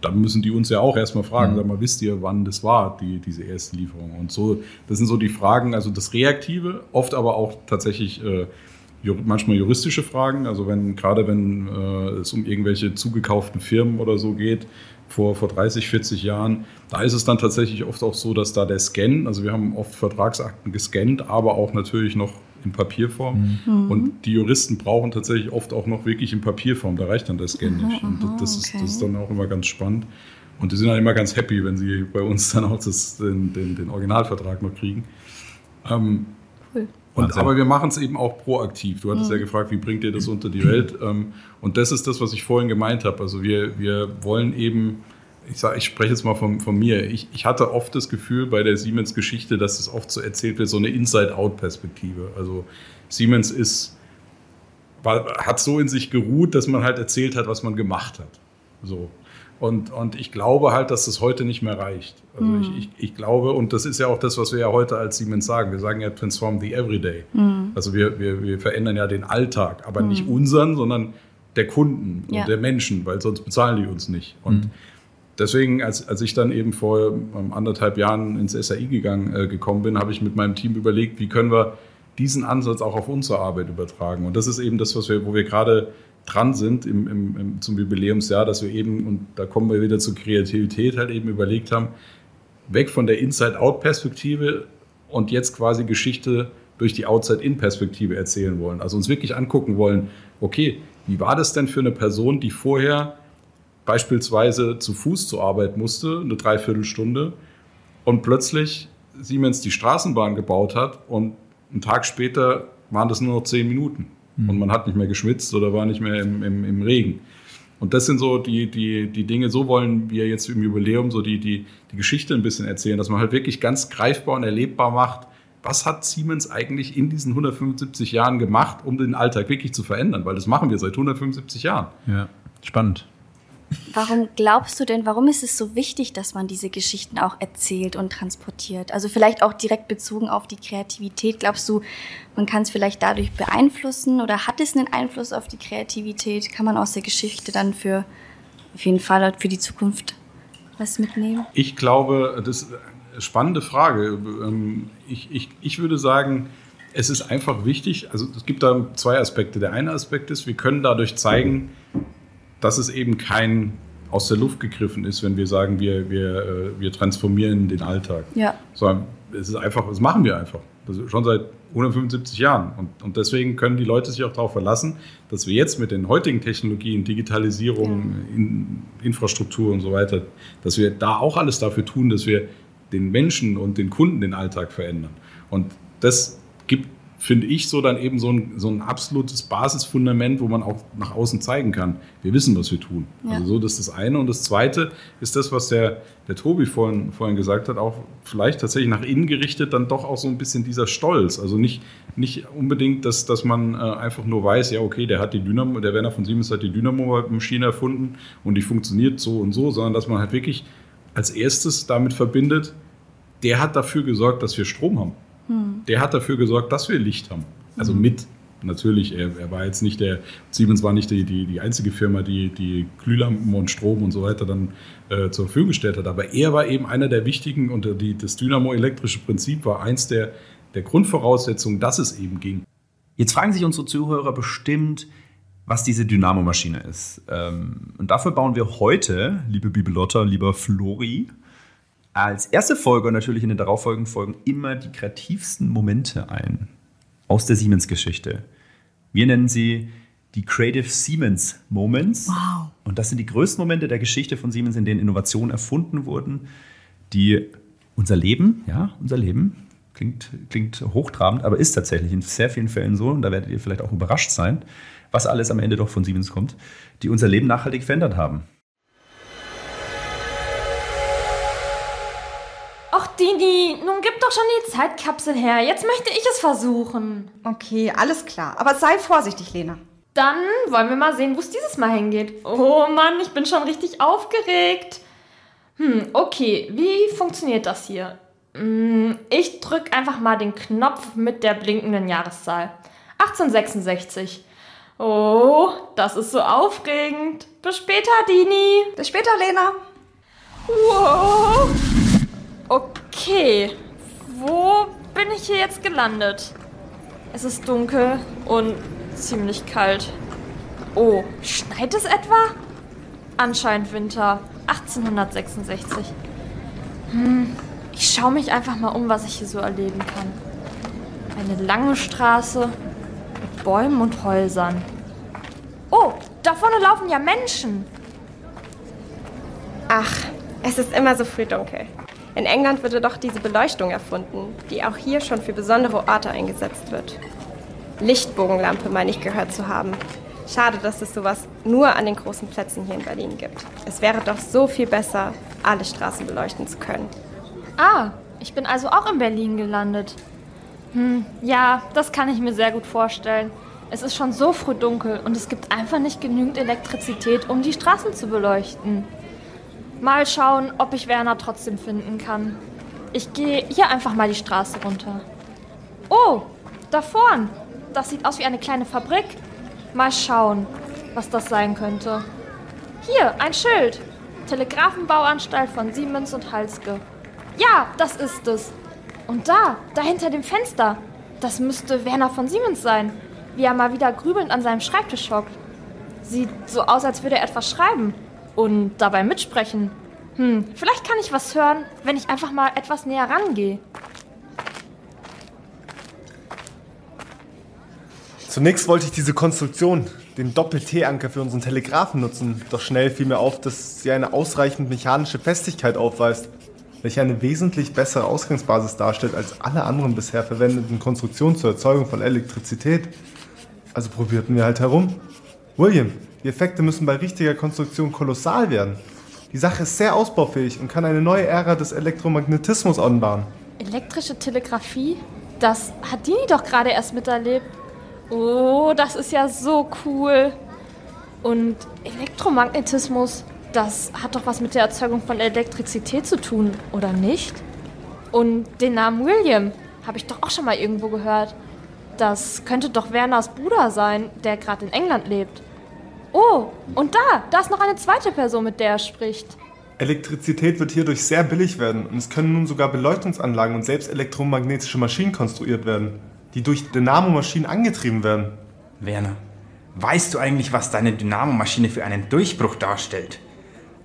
dann müssen die uns ja auch erstmal fragen, mhm. sag mal, wisst ihr, wann das war, die, diese erste Lieferung? Und so, das sind so die Fragen, also das Reaktive, oft aber auch tatsächlich äh, manchmal juristische Fragen, also wenn gerade wenn äh, es um irgendwelche zugekauften Firmen oder so geht, vor, vor 30, 40 Jahren, da ist es dann tatsächlich oft auch so, dass da der Scan, also wir haben oft Vertragsakten gescannt, aber auch natürlich noch in Papierform. Mhm. Und die Juristen brauchen tatsächlich oft auch noch wirklich in Papierform, da reicht dann der Scan nicht. Und das, ist, das ist dann auch immer ganz spannend. Und die sind dann immer ganz happy, wenn sie bei uns dann auch das, den, den, den Originalvertrag noch kriegen. Ähm. Und, aber wir machen es eben auch proaktiv. Du hattest mhm. ja gefragt, wie bringt ihr das unter die Welt? Ähm, und das ist das, was ich vorhin gemeint habe. Also wir, wir wollen eben ich, sag, ich spreche jetzt mal von, von mir. Ich, ich hatte oft das Gefühl bei der Siemens-Geschichte, dass es oft so erzählt wird, so eine Inside-Out-Perspektive. Also Siemens ist, war, hat so in sich geruht, dass man halt erzählt hat, was man gemacht hat. So. Und, und ich glaube halt, dass das heute nicht mehr reicht. Also mhm. ich, ich, ich, glaube, und das ist ja auch das, was wir ja heute als Siemens sagen. Wir sagen ja Transform the Everyday. Mhm. Also wir, wir, wir verändern ja den Alltag, aber mhm. nicht unseren, sondern der Kunden ja. und der Menschen, weil sonst bezahlen die uns nicht. Und mhm. deswegen, als, als ich dann eben vor um, anderthalb Jahren ins SAI gegangen, äh, gekommen bin, habe ich mit meinem Team überlegt, wie können wir diesen Ansatz auch auf unsere Arbeit übertragen. Und das ist eben das, was wir, wo wir gerade dran sind im, im, im, zum Jubiläumsjahr, dass wir eben, und da kommen wir wieder zur Kreativität, halt eben überlegt haben, weg von der Inside-Out-Perspektive und jetzt quasi Geschichte durch die Outside-In-Perspektive erzählen wollen. Also uns wirklich angucken wollen, okay, wie war das denn für eine Person, die vorher beispielsweise zu Fuß zur Arbeit musste, eine Dreiviertelstunde, und plötzlich Siemens die Straßenbahn gebaut hat und einen Tag später waren das nur noch zehn Minuten und man hat nicht mehr geschwitzt oder war nicht mehr im, im, im Regen. Und das sind so die, die, die Dinge, so wollen wir jetzt im Jubiläum so die, die, die Geschichte ein bisschen erzählen, dass man halt wirklich ganz greifbar und erlebbar macht, was hat Siemens eigentlich in diesen 175 Jahren gemacht, um den Alltag wirklich zu verändern? Weil das machen wir seit 175 Jahren. Ja, spannend. Warum glaubst du denn, warum ist es so wichtig, dass man diese Geschichten auch erzählt und transportiert? Also vielleicht auch direkt bezogen auf die Kreativität. Glaubst du, man kann es vielleicht dadurch beeinflussen oder hat es einen Einfluss auf die Kreativität? Kann man aus der Geschichte dann für auf jeden Fall für die Zukunft was mitnehmen? Ich glaube, das ist eine spannende Frage. Ähm, ich, ich, ich würde sagen, es ist einfach wichtig, also es gibt da zwei Aspekte. Der eine Aspekt ist, wir können dadurch zeigen, dass es eben kein aus der Luft gegriffen ist, wenn wir sagen, wir, wir, äh, wir transformieren den Alltag. Ja. Sondern es ist einfach, das machen wir einfach. schon seit 175 Jahren. Und, und deswegen können die Leute sich auch darauf verlassen, dass wir jetzt mit den heutigen Technologien, Digitalisierung, ja. in, Infrastruktur und so weiter, dass wir da auch alles dafür tun, dass wir den Menschen und den Kunden den Alltag verändern. Und das gibt finde ich, so dann eben so ein, so ein absolutes Basisfundament, wo man auch nach außen zeigen kann, wir wissen, was wir tun. Ja. Also so, das ist das eine. Und das zweite ist das, was der, der Tobi vorhin, vorhin gesagt hat, auch vielleicht tatsächlich nach innen gerichtet, dann doch auch so ein bisschen dieser Stolz. Also nicht, nicht unbedingt, dass, dass man äh, einfach nur weiß, ja, okay, der hat die Dynamo, der Werner von Siemens hat die Dynamo-Maschine erfunden und die funktioniert so und so, sondern dass man halt wirklich als erstes damit verbindet, der hat dafür gesorgt, dass wir Strom haben. Hm. Der hat dafür gesorgt, dass wir Licht haben. Also hm. mit. Natürlich, er, er, war jetzt nicht der, Siemens war nicht die, die, die einzige Firma, die die Glühlampen und Strom und so weiter dann äh, zur Verfügung gestellt hat. Aber er war eben einer der wichtigen und die, das dynamo-elektrische Prinzip war eins der, der Grundvoraussetzungen, dass es eben ging. Jetzt fragen sich unsere Zuhörer bestimmt, was diese Dynamomaschine ist. Ähm, und dafür bauen wir heute, liebe Bibelotta, lieber Flori, als erste Folge und natürlich in den darauffolgenden Folgen immer die kreativsten Momente ein aus der Siemens-Geschichte. Wir nennen sie die Creative Siemens Moments. Wow. Und das sind die größten Momente der Geschichte von Siemens, in denen Innovationen erfunden wurden, die unser Leben, ja, unser Leben, klingt, klingt hochtrabend, aber ist tatsächlich in sehr vielen Fällen so, und da werdet ihr vielleicht auch überrascht sein, was alles am Ende doch von Siemens kommt, die unser Leben nachhaltig verändert haben. Dini, nun gib doch schon die Zeitkapsel her. Jetzt möchte ich es versuchen. Okay, alles klar. Aber sei vorsichtig, Lena. Dann wollen wir mal sehen, wo es dieses Mal hingeht. Oh Mann, ich bin schon richtig aufgeregt. Hm, okay, wie funktioniert das hier? Hm, ich drück einfach mal den Knopf mit der blinkenden Jahreszahl. 1866. Oh, das ist so aufregend. Bis später, Dini. Bis später, Lena. Wow. Okay, wo bin ich hier jetzt gelandet? Es ist dunkel und ziemlich kalt. Oh, schneit es etwa? Anscheinend Winter 1866. Hm, ich schaue mich einfach mal um, was ich hier so erleben kann. Eine lange Straße mit Bäumen und Häusern. Oh, da vorne laufen ja Menschen. Ach, es ist immer so früh dunkel. In England wurde doch diese Beleuchtung erfunden, die auch hier schon für besondere Orte eingesetzt wird. Lichtbogenlampe, meine ich gehört zu haben. Schade, dass es sowas nur an den großen Plätzen hier in Berlin gibt. Es wäre doch so viel besser, alle Straßen beleuchten zu können. Ah, ich bin also auch in Berlin gelandet. Hm, ja, das kann ich mir sehr gut vorstellen. Es ist schon so früh dunkel und es gibt einfach nicht genügend Elektrizität, um die Straßen zu beleuchten. Mal schauen, ob ich Werner trotzdem finden kann. Ich gehe hier einfach mal die Straße runter. Oh, da vorn. Das sieht aus wie eine kleine Fabrik. Mal schauen, was das sein könnte. Hier, ein Schild. Telegrafenbauanstalt von Siemens und Halske. Ja, das ist es. Und da, da hinter dem Fenster, das müsste Werner von Siemens sein, wie er mal wieder grübelnd an seinem Schreibtisch hockt. Sieht so aus, als würde er etwas schreiben und dabei mitsprechen. Hm, vielleicht kann ich was hören, wenn ich einfach mal etwas näher rangehe. Zunächst wollte ich diese Konstruktion, den Doppel-T-Anker für unseren Telegraphen nutzen, doch schnell fiel mir auf, dass sie eine ausreichend mechanische Festigkeit aufweist, welche eine wesentlich bessere Ausgangsbasis darstellt als alle anderen bisher verwendeten Konstruktionen zur Erzeugung von Elektrizität. Also probierten wir halt herum. William, die Effekte müssen bei richtiger Konstruktion kolossal werden. Die Sache ist sehr ausbaufähig und kann eine neue Ära des Elektromagnetismus anbahnen. Elektrische Telegrafie? Das hat Dini doch gerade erst miterlebt. Oh, das ist ja so cool. Und Elektromagnetismus, das hat doch was mit der Erzeugung von Elektrizität zu tun, oder nicht? Und den Namen William habe ich doch auch schon mal irgendwo gehört. Das könnte doch Werners Bruder sein, der gerade in England lebt. Oh, und da, da ist noch eine zweite Person, mit der er spricht. Elektrizität wird hierdurch sehr billig werden und es können nun sogar Beleuchtungsanlagen und selbst elektromagnetische Maschinen konstruiert werden, die durch Dynamo-Maschinen angetrieben werden. Werner, weißt du eigentlich, was deine Dynamomaschine für einen Durchbruch darstellt?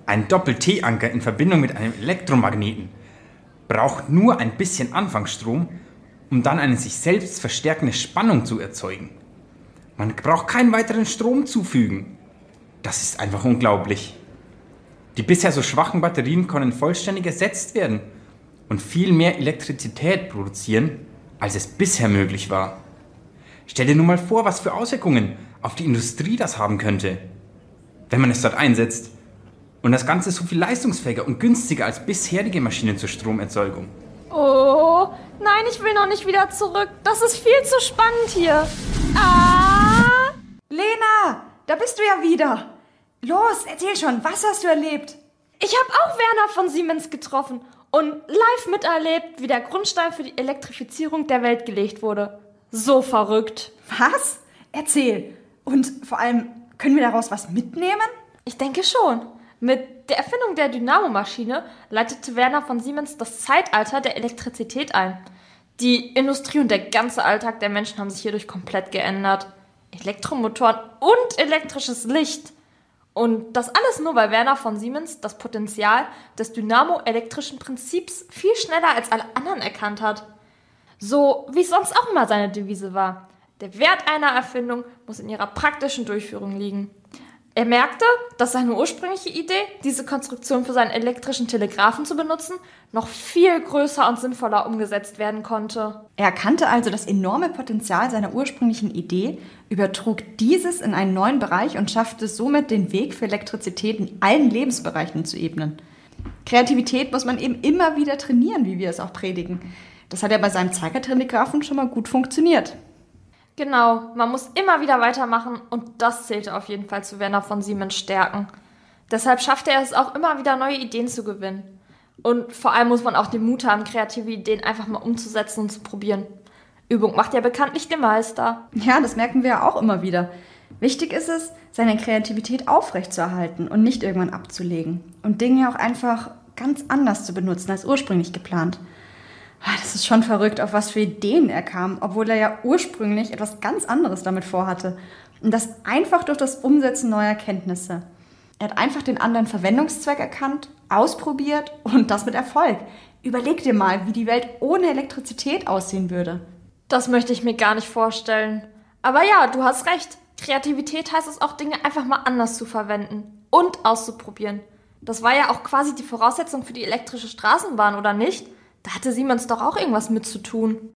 Ein Doppel-T-Anker in Verbindung mit einem Elektromagneten braucht nur ein bisschen Anfangsstrom, um dann eine sich selbst verstärkende Spannung zu erzeugen. Man braucht keinen weiteren Strom zufügen. Das ist einfach unglaublich. Die bisher so schwachen Batterien können vollständig ersetzt werden und viel mehr Elektrizität produzieren, als es bisher möglich war. Stell dir nur mal vor, was für Auswirkungen auf die Industrie das haben könnte, wenn man es dort einsetzt. Und das Ganze so viel leistungsfähiger und günstiger als bisherige Maschinen zur Stromerzeugung. Oh, nein, ich will noch nicht wieder zurück. Das ist viel zu spannend hier. Ah! Lena, da bist du ja wieder. Los, erzähl schon, was hast du erlebt? Ich habe auch Werner von Siemens getroffen und live miterlebt, wie der Grundstein für die Elektrifizierung der Welt gelegt wurde. So verrückt. Was? Erzähl. Und vor allem, können wir daraus was mitnehmen? Ich denke schon. Mit der Erfindung der Dynamomaschine leitete Werner von Siemens das Zeitalter der Elektrizität ein. Die Industrie und der ganze Alltag der Menschen haben sich hierdurch komplett geändert. Elektromotoren und elektrisches Licht. Und das alles nur, weil Werner von Siemens das Potenzial des dynamoelektrischen Prinzips viel schneller als alle anderen erkannt hat. So wie es sonst auch immer seine Devise war. Der Wert einer Erfindung muss in ihrer praktischen Durchführung liegen. Er merkte, dass seine ursprüngliche Idee, diese Konstruktion für seinen elektrischen Telegraphen zu benutzen, noch viel größer und sinnvoller umgesetzt werden konnte. Er erkannte also das enorme Potenzial seiner ursprünglichen Idee, übertrug dieses in einen neuen Bereich und schaffte somit den Weg für Elektrizität in allen Lebensbereichen zu ebnen. Kreativität muss man eben immer wieder trainieren, wie wir es auch predigen. Das hat ja bei seinem Zeigertelegraphen schon mal gut funktioniert. Genau, man muss immer wieder weitermachen und das zählte auf jeden Fall zu Werner von Siemens Stärken. Deshalb schaffte er es auch immer wieder neue Ideen zu gewinnen. Und vor allem muss man auch den Mut haben, kreative Ideen einfach mal umzusetzen und zu probieren. Übung macht ja bekanntlich den Meister. Ja, das merken wir ja auch immer wieder. Wichtig ist es, seine Kreativität aufrechtzuerhalten und nicht irgendwann abzulegen. Und Dinge auch einfach ganz anders zu benutzen als ursprünglich geplant. Ah, das ist schon verrückt, auf was für Ideen er kam, obwohl er ja ursprünglich etwas ganz anderes damit vorhatte. Und das einfach durch das Umsetzen neuer Kenntnisse. Er hat einfach den anderen Verwendungszweck erkannt, ausprobiert und das mit Erfolg. Überleg dir mal, wie die Welt ohne Elektrizität aussehen würde. Das möchte ich mir gar nicht vorstellen. Aber ja, du hast recht. Kreativität heißt es auch, Dinge einfach mal anders zu verwenden und auszuprobieren. Das war ja auch quasi die Voraussetzung für die elektrische Straßenbahn, oder nicht? Da hatte Simons doch auch irgendwas mit zu tun.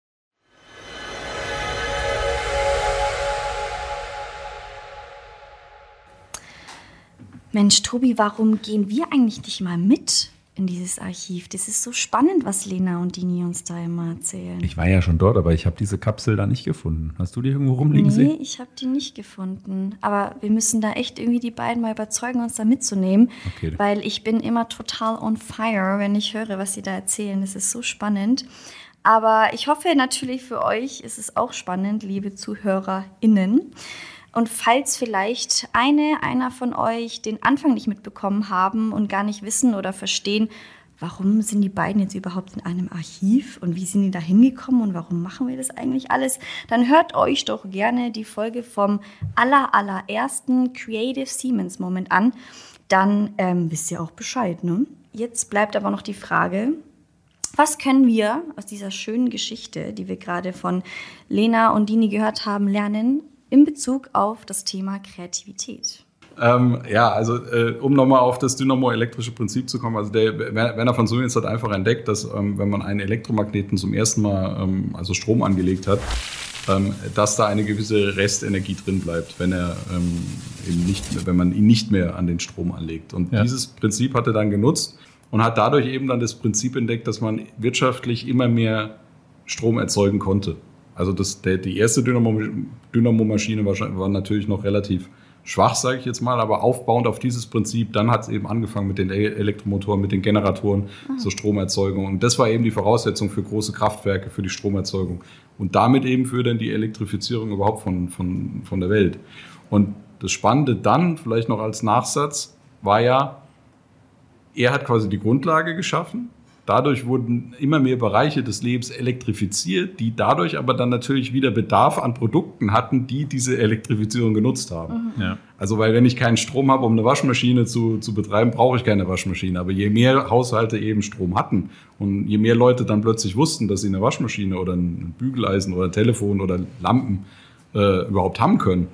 Mensch, Tobi, warum gehen wir eigentlich nicht mal mit? In dieses Archiv? Das ist so spannend, was Lena und Dini uns da immer erzählen. Ich war ja schon dort, aber ich habe diese Kapsel da nicht gefunden. Hast du die irgendwo rumliegen nee, sehen? ich habe die nicht gefunden. Aber wir müssen da echt irgendwie die beiden mal überzeugen, uns da mitzunehmen. Okay. Weil ich bin immer total on fire, wenn ich höre, was sie da erzählen. Das ist so spannend. Aber ich hoffe natürlich für euch ist es auch spannend, liebe ZuhörerInnen. Und falls vielleicht eine, einer von euch den Anfang nicht mitbekommen haben und gar nicht wissen oder verstehen, warum sind die beiden jetzt überhaupt in einem Archiv und wie sind die da hingekommen und warum machen wir das eigentlich alles, dann hört euch doch gerne die Folge vom aller, allerersten Creative Siemens Moment an. Dann ähm, wisst ihr auch Bescheid. Ne? Jetzt bleibt aber noch die Frage, was können wir aus dieser schönen Geschichte, die wir gerade von Lena und Dini gehört haben, lernen in Bezug auf das Thema Kreativität? Ähm, ja, also äh, um nochmal auf das dynamoelektrische Prinzip zu kommen, also der Werner von Siemens hat einfach entdeckt, dass ähm, wenn man einen Elektromagneten zum ersten Mal, ähm, also Strom angelegt hat, ähm, dass da eine gewisse Restenergie drin bleibt, wenn er ähm, eben nicht, wenn man ihn nicht mehr an den Strom anlegt. Und Ja. dieses Prinzip hat er dann genutzt und hat dadurch eben dann das Prinzip entdeckt, dass man wirtschaftlich immer mehr Strom erzeugen konnte. Also das, der, die erste Dynamo, Dynamomaschine war, schon- war natürlich noch relativ schwach, sage ich jetzt mal, aber aufbauend auf dieses Prinzip, dann hat es eben angefangen mit den E- Elektromotoren, mit den Generatoren zur Stromerzeugung. Und das war eben die Voraussetzung für große Kraftwerke, für die Stromerzeugung. Und damit eben für dann die Elektrifizierung überhaupt von, von, von der Welt. Und das Spannende dann, vielleicht noch als Nachsatz, war ja, er hat quasi die Grundlage geschaffen. Dadurch wurden immer mehr Bereiche des Lebens elektrifiziert, die dadurch aber dann natürlich wieder Bedarf an Produkten hatten, die diese Elektrifizierung genutzt haben. Ja. Also, weil wenn ich keinen Strom habe, um eine Waschmaschine zu, zu betreiben, brauche ich keine Waschmaschine. Aber je mehr Haushalte eben Strom hatten und je mehr Leute dann plötzlich wussten, dass sie eine Waschmaschine oder ein Bügeleisen oder ein Telefon oder Lampen äh, überhaupt haben können,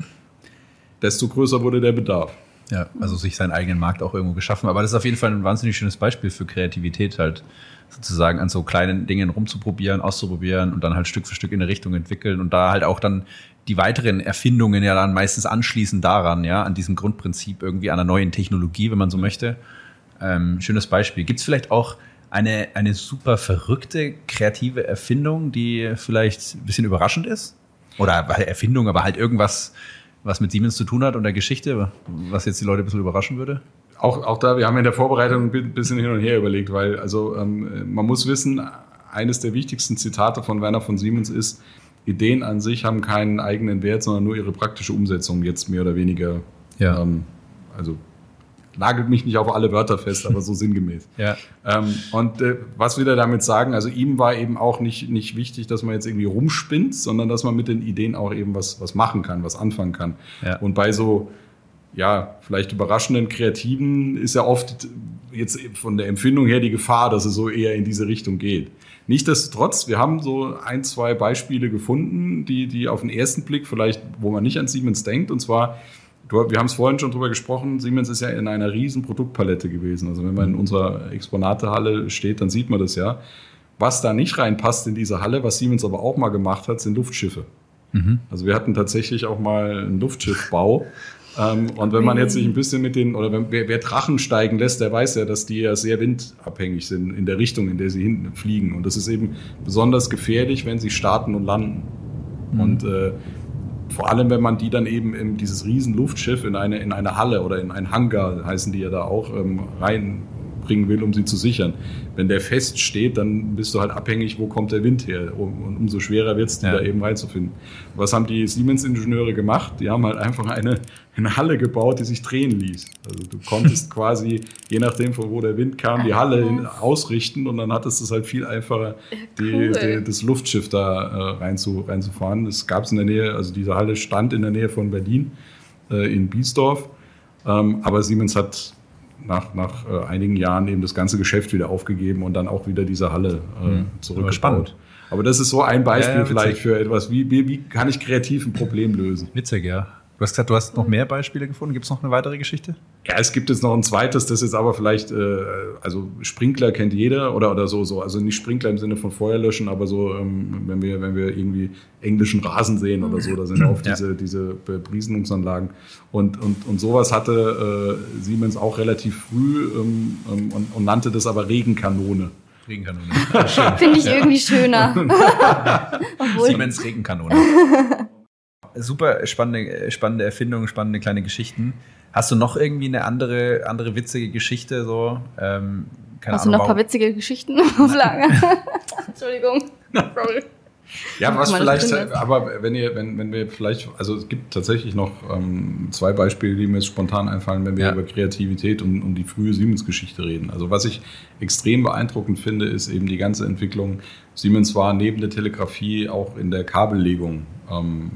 desto größer wurde der Bedarf. Ja, also sich seinen eigenen Markt auch irgendwo geschaffen. Aber das ist auf jeden Fall ein wahnsinnig schönes Beispiel für Kreativität, halt sozusagen an so kleinen Dingen rumzuprobieren, auszuprobieren und dann halt Stück für Stück in eine Richtung entwickeln und da halt auch dann die weiteren Erfindungen ja dann meistens anschließen daran, ja, an diesem Grundprinzip irgendwie einer neuen Technologie, wenn man so möchte. Ähm, schönes Beispiel. Gibt es vielleicht auch eine, eine super verrückte kreative Erfindung, die vielleicht ein bisschen überraschend ist? Oder Erfindung, aber halt irgendwas, was mit Siemens zu tun hat und der Geschichte, was jetzt die Leute ein bisschen überraschen würde? Auch, auch da, wir haben in der Vorbereitung ein bi- bisschen hin und her überlegt, weil also ähm, man muss wissen, eines der wichtigsten Zitate von Werner von Siemens ist, Ideen an sich haben keinen eigenen Wert, sondern nur ihre praktische Umsetzung jetzt mehr oder weniger. Ja. Ähm, also nagelt mich nicht auf alle Wörter fest, aber so sinngemäß. Ja. Ähm, und äh, was wir da damit sagen, also ihm war eben auch nicht, nicht wichtig, dass man jetzt irgendwie rumspinnt, sondern dass man mit den Ideen auch eben was, was machen kann, was anfangen kann. Ja. Und bei so, ja, vielleicht überraschenden Kreativen ist ja oft jetzt von der Empfindung her die Gefahr, dass es so eher in diese Richtung geht. Nichtsdestotrotz, wir haben so ein, zwei Beispiele gefunden, die, die auf den ersten Blick vielleicht, wo man nicht an Siemens denkt, und zwar Du, wir haben es vorhin schon drüber gesprochen, Siemens ist ja in einer riesen Produktpalette gewesen. Also wenn man in unserer Exponatehalle steht, dann sieht man das ja. Was da nicht reinpasst in diese Halle, was Siemens aber auch mal gemacht hat, sind Luftschiffe. Also wir hatten tatsächlich auch mal einen Luftschiffbau. Ähm, und wenn man jetzt sich ein bisschen mit den, oder wenn, wer, wer Drachen steigen lässt, der weiß ja, dass die ja sehr windabhängig sind in der Richtung, in der sie hinten fliegen. Und das ist eben besonders gefährlich, wenn sie starten und landen. Und äh, vor allem, wenn man die dann eben in dieses riesen Luftschiff in eine, in eine Halle oder in einen Hangar, heißen die ja da auch, ähm, reinbringen will, um sie zu sichern. Wenn der fest steht, dann bist du halt abhängig, wo kommt der Wind her. Und umso schwerer wird es, die Ja. da eben reinzufinden. Was haben die Siemens-Ingenieure gemacht? Die haben halt einfach eine, eine Halle gebaut, die sich drehen ließ. Also du konntest quasi, je nachdem, von wo der Wind kam, die Halle ausrichten und dann hattest du es halt viel einfacher, die, cool. die, das Luftschiff da äh, rein zu, reinzufahren. Das gab es in der Nähe, also diese Halle stand in der Nähe von Berlin, äh, in Biesdorf. Ähm, aber Siemens hat nach, nach äh, einigen Jahren eben das ganze Geschäft wieder aufgegeben und dann auch wieder diese Halle äh, Aber zurückgebaut. Aber das ist so ein Beispiel Ja, ja, vielleicht für etwas, wie, wie, wie kann ich kreativ ein Problem lösen? Witzig, ja. Hast gesagt, du hast noch mehr Beispiele gefunden. Gibt es noch eine weitere Geschichte? Ja, es gibt jetzt noch ein zweites, das ist aber vielleicht, äh, also Sprinkler kennt jeder oder, oder so, so. Also nicht Sprinkler im Sinne von Feuer löschen, aber so, ähm, wenn, wir, wenn wir irgendwie englischen Rasen sehen oder so, da sind oft Ja. diese, diese Bebrieselungsanlagen. Und, und, und sowas hatte äh, Siemens auch relativ früh ähm, ähm, und, und nannte das aber Regenkanone. Regenkanone. Finde ich irgendwie schöner. Siemens Regenkanone. Super spannende, spannende Erfindung, spannende kleine Geschichten. Hast du noch irgendwie eine andere, andere witzige Geschichte? So? Ähm, keine hast du noch ein paar witzige Geschichten auf Lager? Entschuldigung. Sorry. Ja, was vielleicht, aber wenn ihr, wenn, wenn wir vielleicht, also es gibt tatsächlich noch ähm, zwei Beispiele, die mir jetzt spontan einfallen, wenn wir Ja. über Kreativität und, und die frühe Siemens-Geschichte reden. Also was ich extrem beeindruckend finde, ist eben die ganze Entwicklung. Siemens war neben der Telegrafie auch in der Kabellegung ähm,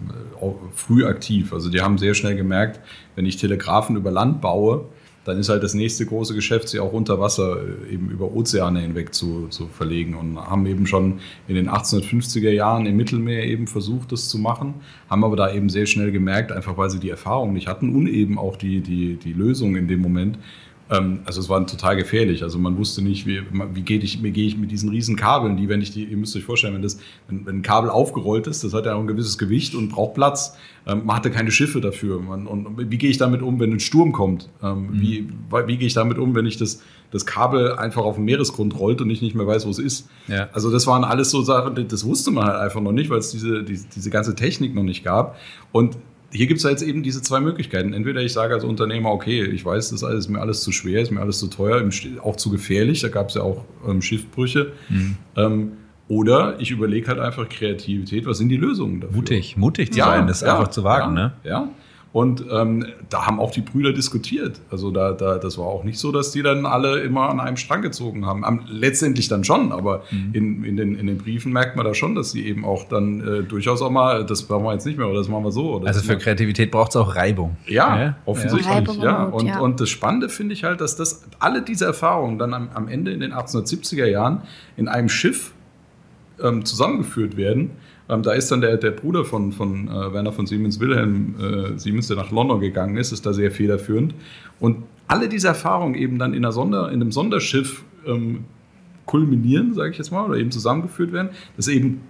früh aktiv. Also die haben sehr schnell gemerkt, wenn ich Telegrafen über Land baue, dann ist halt das nächste große Geschäft, sie auch unter Wasser äh, eben über Ozeane hinweg zu, zu verlegen und haben eben schon in den 1850er Jahren im Mittelmeer eben versucht, das zu machen, haben aber da eben sehr schnell gemerkt, einfach weil sie die Erfahrung nicht hatten und eben auch die, die, die Lösung in dem Moment. Ähm, also es war total gefährlich. Also man wusste nicht, wie, wie gehe ich, wie gehe ich mit diesen riesen Kabeln, die, wenn ich die, ihr müsst euch vorstellen, wenn das, wenn, wenn ein Kabel aufgerollt ist, das hat ja auch ein gewisses Gewicht und braucht Platz. Ähm, man hatte keine Schiffe dafür. Man, und wie gehe ich damit um, wenn ein Sturm kommt? Ähm, wie, wie gehe ich damit um, wenn ich das, das Kabel einfach auf den Meeresgrund rollt und ich nicht mehr weiß, wo es ist? Ja. Also das waren alles so Sachen, das wusste man halt einfach noch nicht, weil es diese, diese, diese ganze Technik noch nicht gab. Und hier gibt es jetzt eben diese zwei Möglichkeiten. Entweder ich sage als Unternehmer, okay, ich weiß, das ist mir alles zu schwer, ist mir alles zu teuer, auch zu gefährlich, da gab es ja auch ähm, Schiffbrüche. Ähm, oder ich überlege halt einfach Kreativität, was sind die Lösungen dafür? Mutig, mutig zu sein, das einfach zu wagen, ja, ne? Ja. Und ähm, da haben auch die Brüder diskutiert. Also da, da, das war auch nicht so, dass die dann alle immer an einem Strang gezogen haben. Am, letztendlich dann schon, aber Mhm. in, in, den, in den Briefen merkt man da schon, dass sie eben auch dann äh, durchaus auch mal, das machen wir jetzt nicht mehr oder das machen wir so. Oder Also für Kreativität braucht es auch Reibung. ja, Ja. offensichtlich. Reibung Ja. Und, ja. und das Spannende finde ich halt, dass das alle diese Erfahrungen dann am, am Ende in den 1870er Jahren in einem Schiff ähm, zusammengeführt werden. Ähm, da ist dann der, der Bruder von, von äh, Werner von Siemens, Wilhelm äh, Siemens, der nach London gegangen ist, ist da sehr federführend. Und alle diese Erfahrungen eben dann in, einer Sonder, in einem Sonderschiff ähm, kulminieren, sage ich jetzt mal, oder eben zusammengeführt werden, dass eben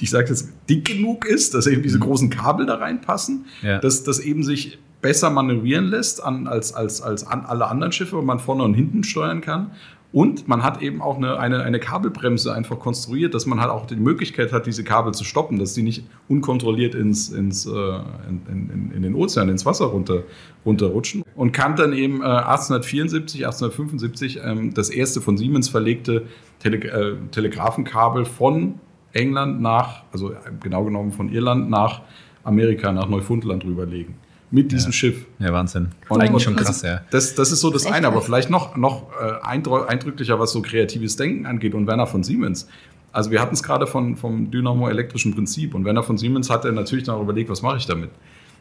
ich sage jetzt, dick genug ist, dass eben diese großen Kabel da reinpassen, Ja. dass das eben sich besser manövrieren lässt an, als, als, als an alle anderen Schiffe, wo man vorne und hinten steuern kann. Und man hat eben auch eine, eine, eine Kabelbremse einfach konstruiert, dass man halt auch die Möglichkeit hat, diese Kabel zu stoppen, dass die nicht unkontrolliert ins, ins, äh, in, in, in den Ozean, ins Wasser runter, runterrutschen. Und kann dann eben äh, 1874, 1875 ähm, das erste von Siemens verlegte Tele äh, Telegrafenkabel von England nach, also äh, genau genommen von Irland nach Amerika, nach Neufundland rüberlegen. Mit diesem Schiff. Ja, Wahnsinn. Und- Eigentlich und schon das- krass, ja. Das, das ist so das Das eine, aber vielleicht noch, noch äh, eindrü- eindrücklicher, was so kreatives Denken angeht und Werner von Siemens. Also wir hatten es gerade von, vom Dynamo-elektrischen Prinzip und Werner von Siemens hat er natürlich dann auch überlegt, was mache ich damit?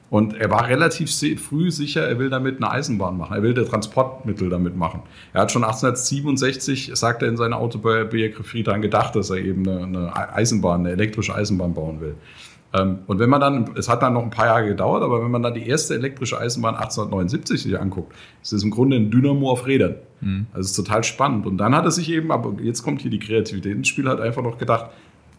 Und er war relativ früh sicher, er will damit eine Eisenbahn machen. Er will der Transportmittel damit machen. Er hat schon 1867, sagt er in seiner Autobiografie, daran gedacht, dass er eben eine, eine Eisenbahn, eine elektrische Eisenbahn bauen will. Ähm, Und wenn man dann, es hat dann noch ein paar Jahre gedauert, aber wenn man dann die erste elektrische Eisenbahn 1879 sich anguckt, ist es im Grunde ein Dynamo auf Rädern. Also es ist total spannend. Und dann hat er sich eben, aber jetzt kommt hier die Kreativität ins Spiel, hat einfach noch gedacht,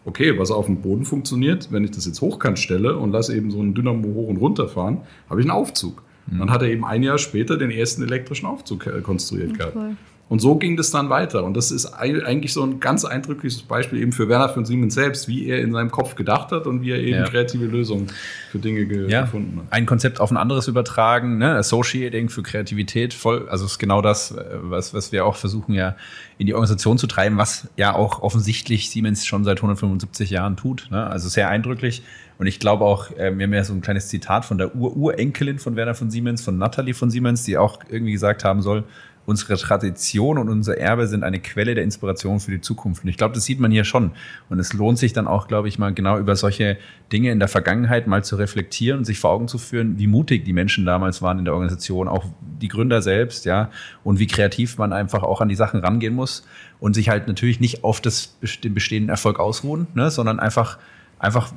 okay, was auf dem Boden funktioniert, wenn ich das jetzt hochkant stelle und lasse eben so einen Dynamo hoch und runter fahren, habe ich einen Aufzug. Dann hat er eben ein Jahr später den ersten elektrischen Aufzug äh, konstruiert gehabt. Cool. Und so ging das dann weiter. Und das ist ei- eigentlich so ein ganz eindrückliches Beispiel eben für Werner von Siemens selbst, wie er in seinem Kopf gedacht hat und wie er eben Ja. kreative Lösungen für Dinge ge Ja, gefunden hat. ein Konzept auf ein anderes übertragen, ne? Associating für Kreativität, voll, also ist genau das, äh, was, was wir auch versuchen ja in die Organisation zu treiben, was ja auch offensichtlich Siemens schon seit 175 Jahren tut. Ne? Also sehr eindrücklich. Und ich glaube auch, äh, wir haben ja so ein kleines Zitat von der Ur-Urenkelin von Werner von Siemens, von Natalie von Siemens, die auch irgendwie gesagt haben soll, unsere Tradition und unser Erbe sind eine Quelle der Inspiration für die Zukunft. Und ich glaube, das sieht man hier schon. Und es lohnt sich dann auch, glaube ich, mal genau über solche Dinge in der Vergangenheit mal zu reflektieren und sich vor Augen zu führen, wie mutig die Menschen damals waren in der Organisation, auch die Gründer selbst, ja, und wie kreativ man einfach auch an die Sachen rangehen muss und sich halt natürlich nicht auf das, den bestehenden Erfolg ausruhen, ne, sondern einfach einfach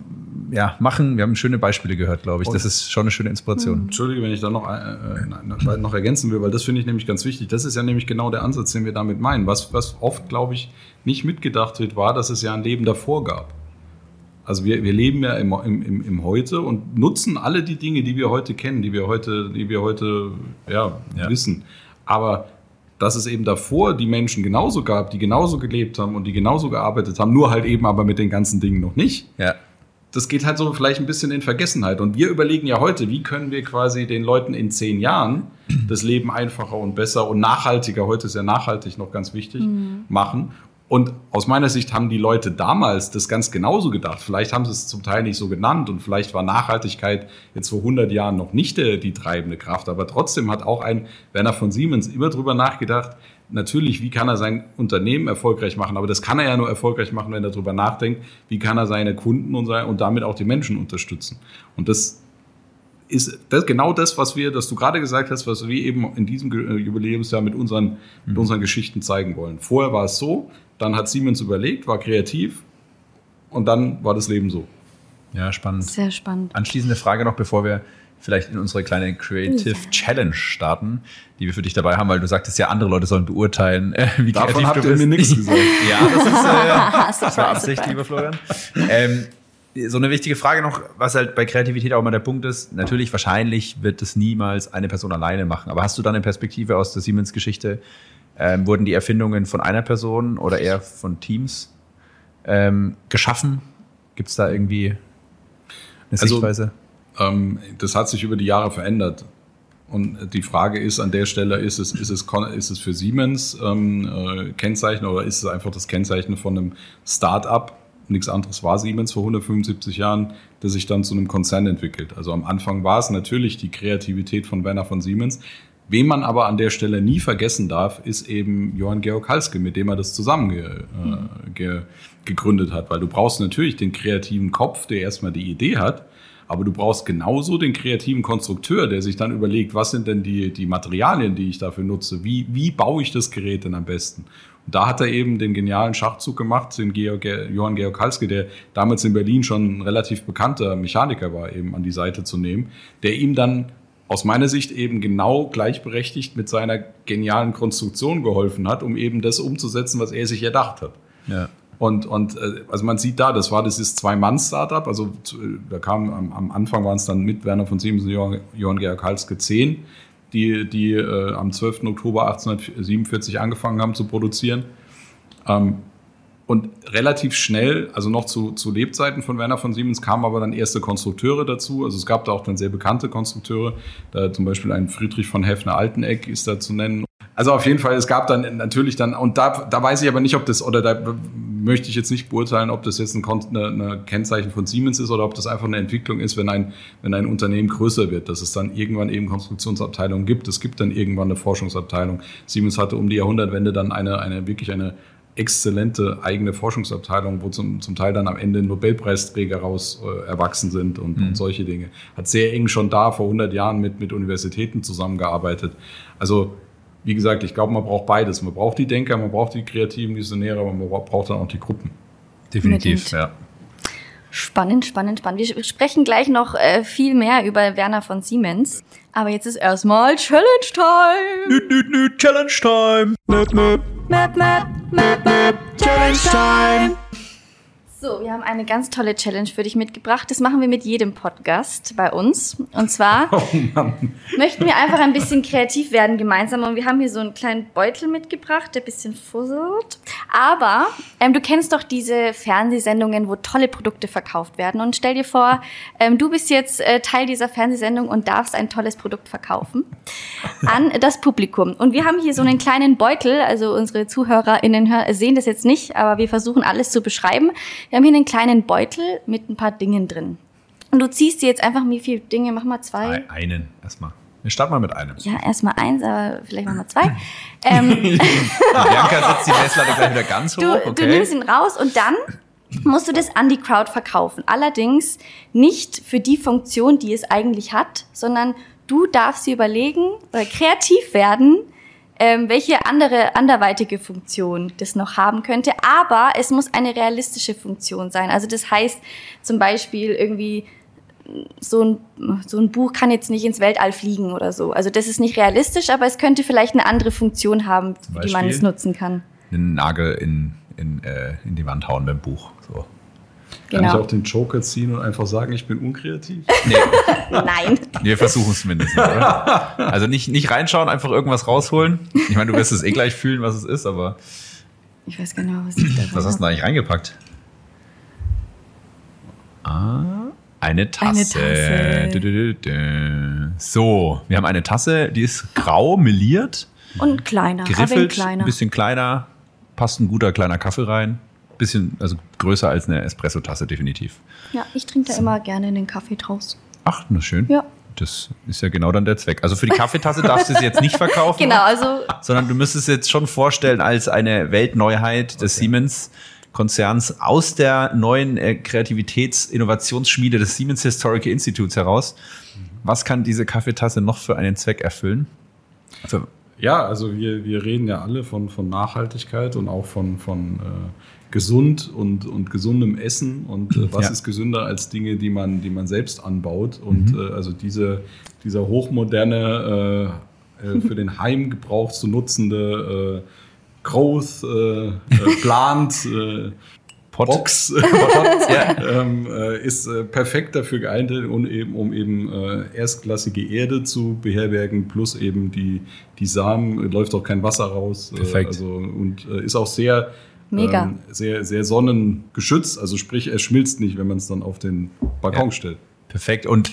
ja, machen. Wir haben schöne Beispiele gehört, glaube ich. Das ist schon eine schöne Inspiration. Entschuldige, wenn ich da noch, äh, äh, noch ergänzen will, weil das finde ich nämlich ganz wichtig. Das ist ja nämlich genau der Ansatz, den wir damit meinen. Was, was oft, glaube ich, nicht mitgedacht wird, war, dass es ja ein Leben davor gab. Also wir, wir leben ja im, im, im Heute und nutzen alle die Dinge, die wir heute kennen, die wir heute, die wir heute ja, Ja. wissen. Aber dass es eben davor die Menschen genauso gab, die genauso gelebt haben und die genauso gearbeitet haben, nur halt eben aber mit den ganzen Dingen noch nicht, Ja. das geht halt so vielleicht ein bisschen in Vergessenheit. Und wir überlegen ja heute, wie können wir quasi den Leuten in zehn Jahren das Leben einfacher und besser und nachhaltiger, heute ist ja nachhaltig noch ganz wichtig, machen. Und aus meiner Sicht haben die Leute damals das ganz genauso gedacht. Vielleicht haben sie es zum Teil nicht so genannt und vielleicht war Nachhaltigkeit jetzt vor 100 Jahren noch nicht der, die treibende Kraft. Aber trotzdem hat auch ein Werner von Siemens immer drüber nachgedacht, natürlich, wie kann er sein Unternehmen erfolgreich machen? Aber das kann er ja nur erfolgreich machen, wenn er darüber nachdenkt, wie kann er seine Kunden und, sein, und damit auch die Menschen unterstützen. Und das ist das genau das, was wir, das du gerade gesagt hast, was wir eben in diesem äh, Jubiläumsjahr mit unseren, mit unseren Geschichten zeigen wollen. Vorher war es so, dann hat Siemens überlegt, war kreativ und dann war das Leben so. Ja, spannend. Sehr spannend. Anschließende Frage noch, bevor wir vielleicht in unsere kleine Creative Challenge starten, die wir für dich dabei haben, weil du sagtest ja, andere Leute sollen beurteilen, äh, wie Davon kreativ habt du ihr bist. mir nichts gesagt. Ja, das ist, äh, das war Absicht, lieber Florian. Ähm, so eine wichtige Frage noch, was halt bei Kreativität auch immer der Punkt ist. Natürlich, wahrscheinlich wird es niemals eine Person alleine machen. Aber hast du dann eine Perspektive aus der Siemens-Geschichte? Ähm, wurden die Erfindungen von einer Person oder eher von Teams ähm, geschaffen? Gibt es da irgendwie eine Also- Sichtweise? Ähm, das hat sich über die Jahre verändert. Und die Frage ist an der Stelle, ist es, ist es, ist es für Siemens ähm, äh, Kennzeichen oder ist es einfach das Kennzeichen von einem Start-up? Nichts anderes war Siemens vor 175 Jahren, das sich dann zu einem Konzern entwickelt. Also am Anfang war es natürlich die Kreativität von Werner von Siemens. Wen man aber an der Stelle nie vergessen darf, ist eben Johann Georg Halske, mit dem er das zusammen ge, äh, ge, gegründet hat. Weil du brauchst natürlich den kreativen Kopf, der erstmal die Idee hat, aber du brauchst genauso den kreativen Konstrukteur, der sich dann überlegt, was sind denn die, die Materialien, die ich dafür nutze? Wie, wie baue ich das Gerät denn am besten? Und da hat er eben den genialen Schachzug gemacht, den Georg, Johann Georg Halske, der damals in Berlin schon ein relativ bekannter Mechaniker war, eben an die Seite zu nehmen, der ihm dann aus meiner Sicht eben genau gleichberechtigt mit seiner genialen Konstruktion geholfen hat, um eben das umzusetzen, was er sich erdacht hat. Ja. Und, und äh, also man sieht da, das war dieses Zwei-Mann-Startup. Also zu- da kam am, am Anfang waren es dann mit Werner von Siemens und Johann, Johann Georg Halske 10, die, die äh, am 12. Oktober 1847 angefangen haben zu produzieren. Ähm, und relativ schnell, also noch zu, zu Lebzeiten von Werner von Siemens, kamen aber dann erste Konstrukteure dazu. Also es gab da auch dann sehr bekannte Konstrukteure. Da zum Beispiel ein Friedrich von Heffner-Alteneck ist da zu nennen. Also auf jeden Fall, es gab dann natürlich dann, und da, da weiß ich aber nicht, ob das, oder da möchte ich jetzt nicht beurteilen, ob das jetzt ein, eine, eine Kennzeichen von Siemens ist oder ob das einfach eine Entwicklung ist, wenn ein, wenn ein Unternehmen größer wird, dass es dann irgendwann eben Konstruktionsabteilungen gibt. Es gibt dann irgendwann eine Forschungsabteilung. Siemens hatte um die Jahrhundertwende dann eine, eine wirklich eine exzellente eigene Forschungsabteilung, wo zum, zum Teil dann am Ende Nobelpreisträger raus äh, erwachsen sind und, und solche Dinge. Hat sehr eng schon da vor 100 Jahren mit, mit Universitäten zusammengearbeitet. Also, wie gesagt, ich glaube, man braucht beides. Man braucht die Denker, man braucht die kreativen Visionäre, aber man braucht dann auch die Gruppen. Definitiv, ja. Spannend, spannend, spannend. Wir sprechen gleich noch äh, viel mehr über Werner von Siemens. Aber jetzt ist erstmal Challenge Time. Nüt, nüt, nüt, Challenge Time. Nüt, nüt. Map, map, map, map, Challenge Time. So, wir haben eine ganz tolle Challenge für dich mitgebracht. Das machen wir mit jedem Podcast bei uns. Und zwar Oh möchten wir einfach ein bisschen kreativ werden gemeinsam. Und wir haben hier so einen kleinen Beutel mitgebracht, der ein bisschen fusselt. Aber ähm, du kennst doch diese Fernsehsendungen, wo tolle Produkte verkauft werden. Und stell dir vor, ähm, du bist jetzt äh, Teil dieser Fernsehsendung und darfst ein tolles Produkt verkaufen an das Publikum. Und wir haben hier so einen kleinen Beutel, also unsere ZuhörerInnen hör- sehen das jetzt nicht, aber wir versuchen alles zu beschreiben. Wir haben hier einen kleinen Beutel mit ein paar Dingen drin. Und du ziehst dir jetzt einfach, wie viele Dinge? Mach mal zwei. Ein- Einen erstmal. Wir starten mal mit einem. Ja, erstmal eins, aber vielleicht machen wir zwei. ähm, Bianca setzt die Messlatte gleich wieder ganz hoch. du, okay. du nimmst ihn raus und dann musst du das an die Crowd verkaufen. Allerdings nicht für die Funktion, die es eigentlich hat, sondern du darfst dir überlegen oder kreativ werden, ähm, welche andere anderweitige Funktion das noch haben könnte. Aber es muss eine realistische Funktion sein. Also das heißt zum Beispiel irgendwie so ein, so ein Buch kann jetzt nicht ins Weltall fliegen oder so. Also das ist nicht realistisch, aber es könnte vielleicht eine andere Funktion haben, wie man es nutzen kann. Einen Nagel in, in, äh, in die Wand hauen beim Buch. So. Kann genau. ich auch den Joker ziehen und einfach sagen, ich bin unkreativ? Nee. Nein. Wir versuchen es mindestens. Oder? Also nicht, nicht reinschauen, einfach irgendwas rausholen. Ich meine, du wirst es eh gleich fühlen, was es ist, aber. Ich weiß genau, was ich da Was hast du da eigentlich reingepackt? Ah, eine Tasse. Eine Tasse. So, wir haben eine Tasse, die ist grau, meliert. Und kleiner. Griffelt, ein, kleiner. ein bisschen kleiner. Passt ein guter kleiner Kaffee rein bisschen, also größer als eine Espresso-Tasse, definitiv. Ja, ich trinke da so. immer gerne den Kaffee draus. Ach, na schön. Ja. Das ist ja genau dann der Zweck. Also für die Kaffeetasse darfst du sie jetzt nicht verkaufen. genau, also. Sondern du müsstest es jetzt schon vorstellen als eine Weltneuheit des okay. Siemens. Konzerns aus der neuen äh, Kreativitäts-Innovationsschmiede des Siemens Historical Institutes heraus. Was kann diese Kaffeetasse noch für einen Zweck erfüllen? Für ja, also wir, wir reden ja alle von, von Nachhaltigkeit und auch von, von äh, gesund und, und gesundem Essen und äh, was ja. ist gesünder als Dinge, die man, die man selbst anbaut. Und mhm. äh, also diese, dieser hochmoderne, äh, äh für den Heimgebrauch zu nutzende äh, Growth, äh, Plant. Box ja. ähm, ist perfekt dafür geeignet, um eben, um eben erstklassige Erde zu beherbergen, plus eben die, die Samen, läuft auch kein Wasser raus. Perfekt. also, und ist auch sehr Mega. Ähm, sehr, sehr sonnengeschützt. Also sprich, es schmilzt nicht, wenn man es dann auf den Balkon ja. stellt. Perfekt. Und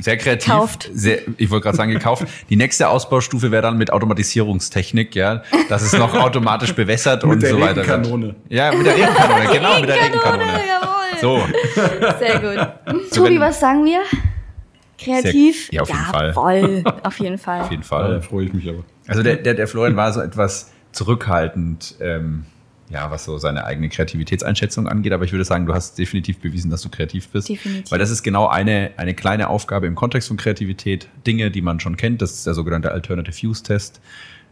sehr kreativ. Kauft. Sehr, ich wollte gerade sagen, gekauft. Die nächste Ausbaustufe wäre dann mit Automatisierungstechnik, ja, dass es noch automatisch bewässert und so weiter. Mit der Regenkanone. Ja, mit der Regenkanone, genau, mit der Regenkanone. Jawohl. So. Sehr gut. Tobi, was sagen wir? Kreativ? Sehr, ja, auf jeden Fall. Voll, auf jeden Fall. Auf jeden Fall. Da freue ich mich aber. Also der, der, der Florian war so etwas zurückhaltend. Ähm, ja, was so seine eigene Kreativitätseinschätzung angeht. Aber ich würde sagen, du hast definitiv bewiesen, dass du kreativ bist. Definitiv. Weil das ist genau eine, eine kleine Aufgabe im Kontext von Kreativität. Dinge, die man schon kennt, das ist der sogenannte Alternative Use Test,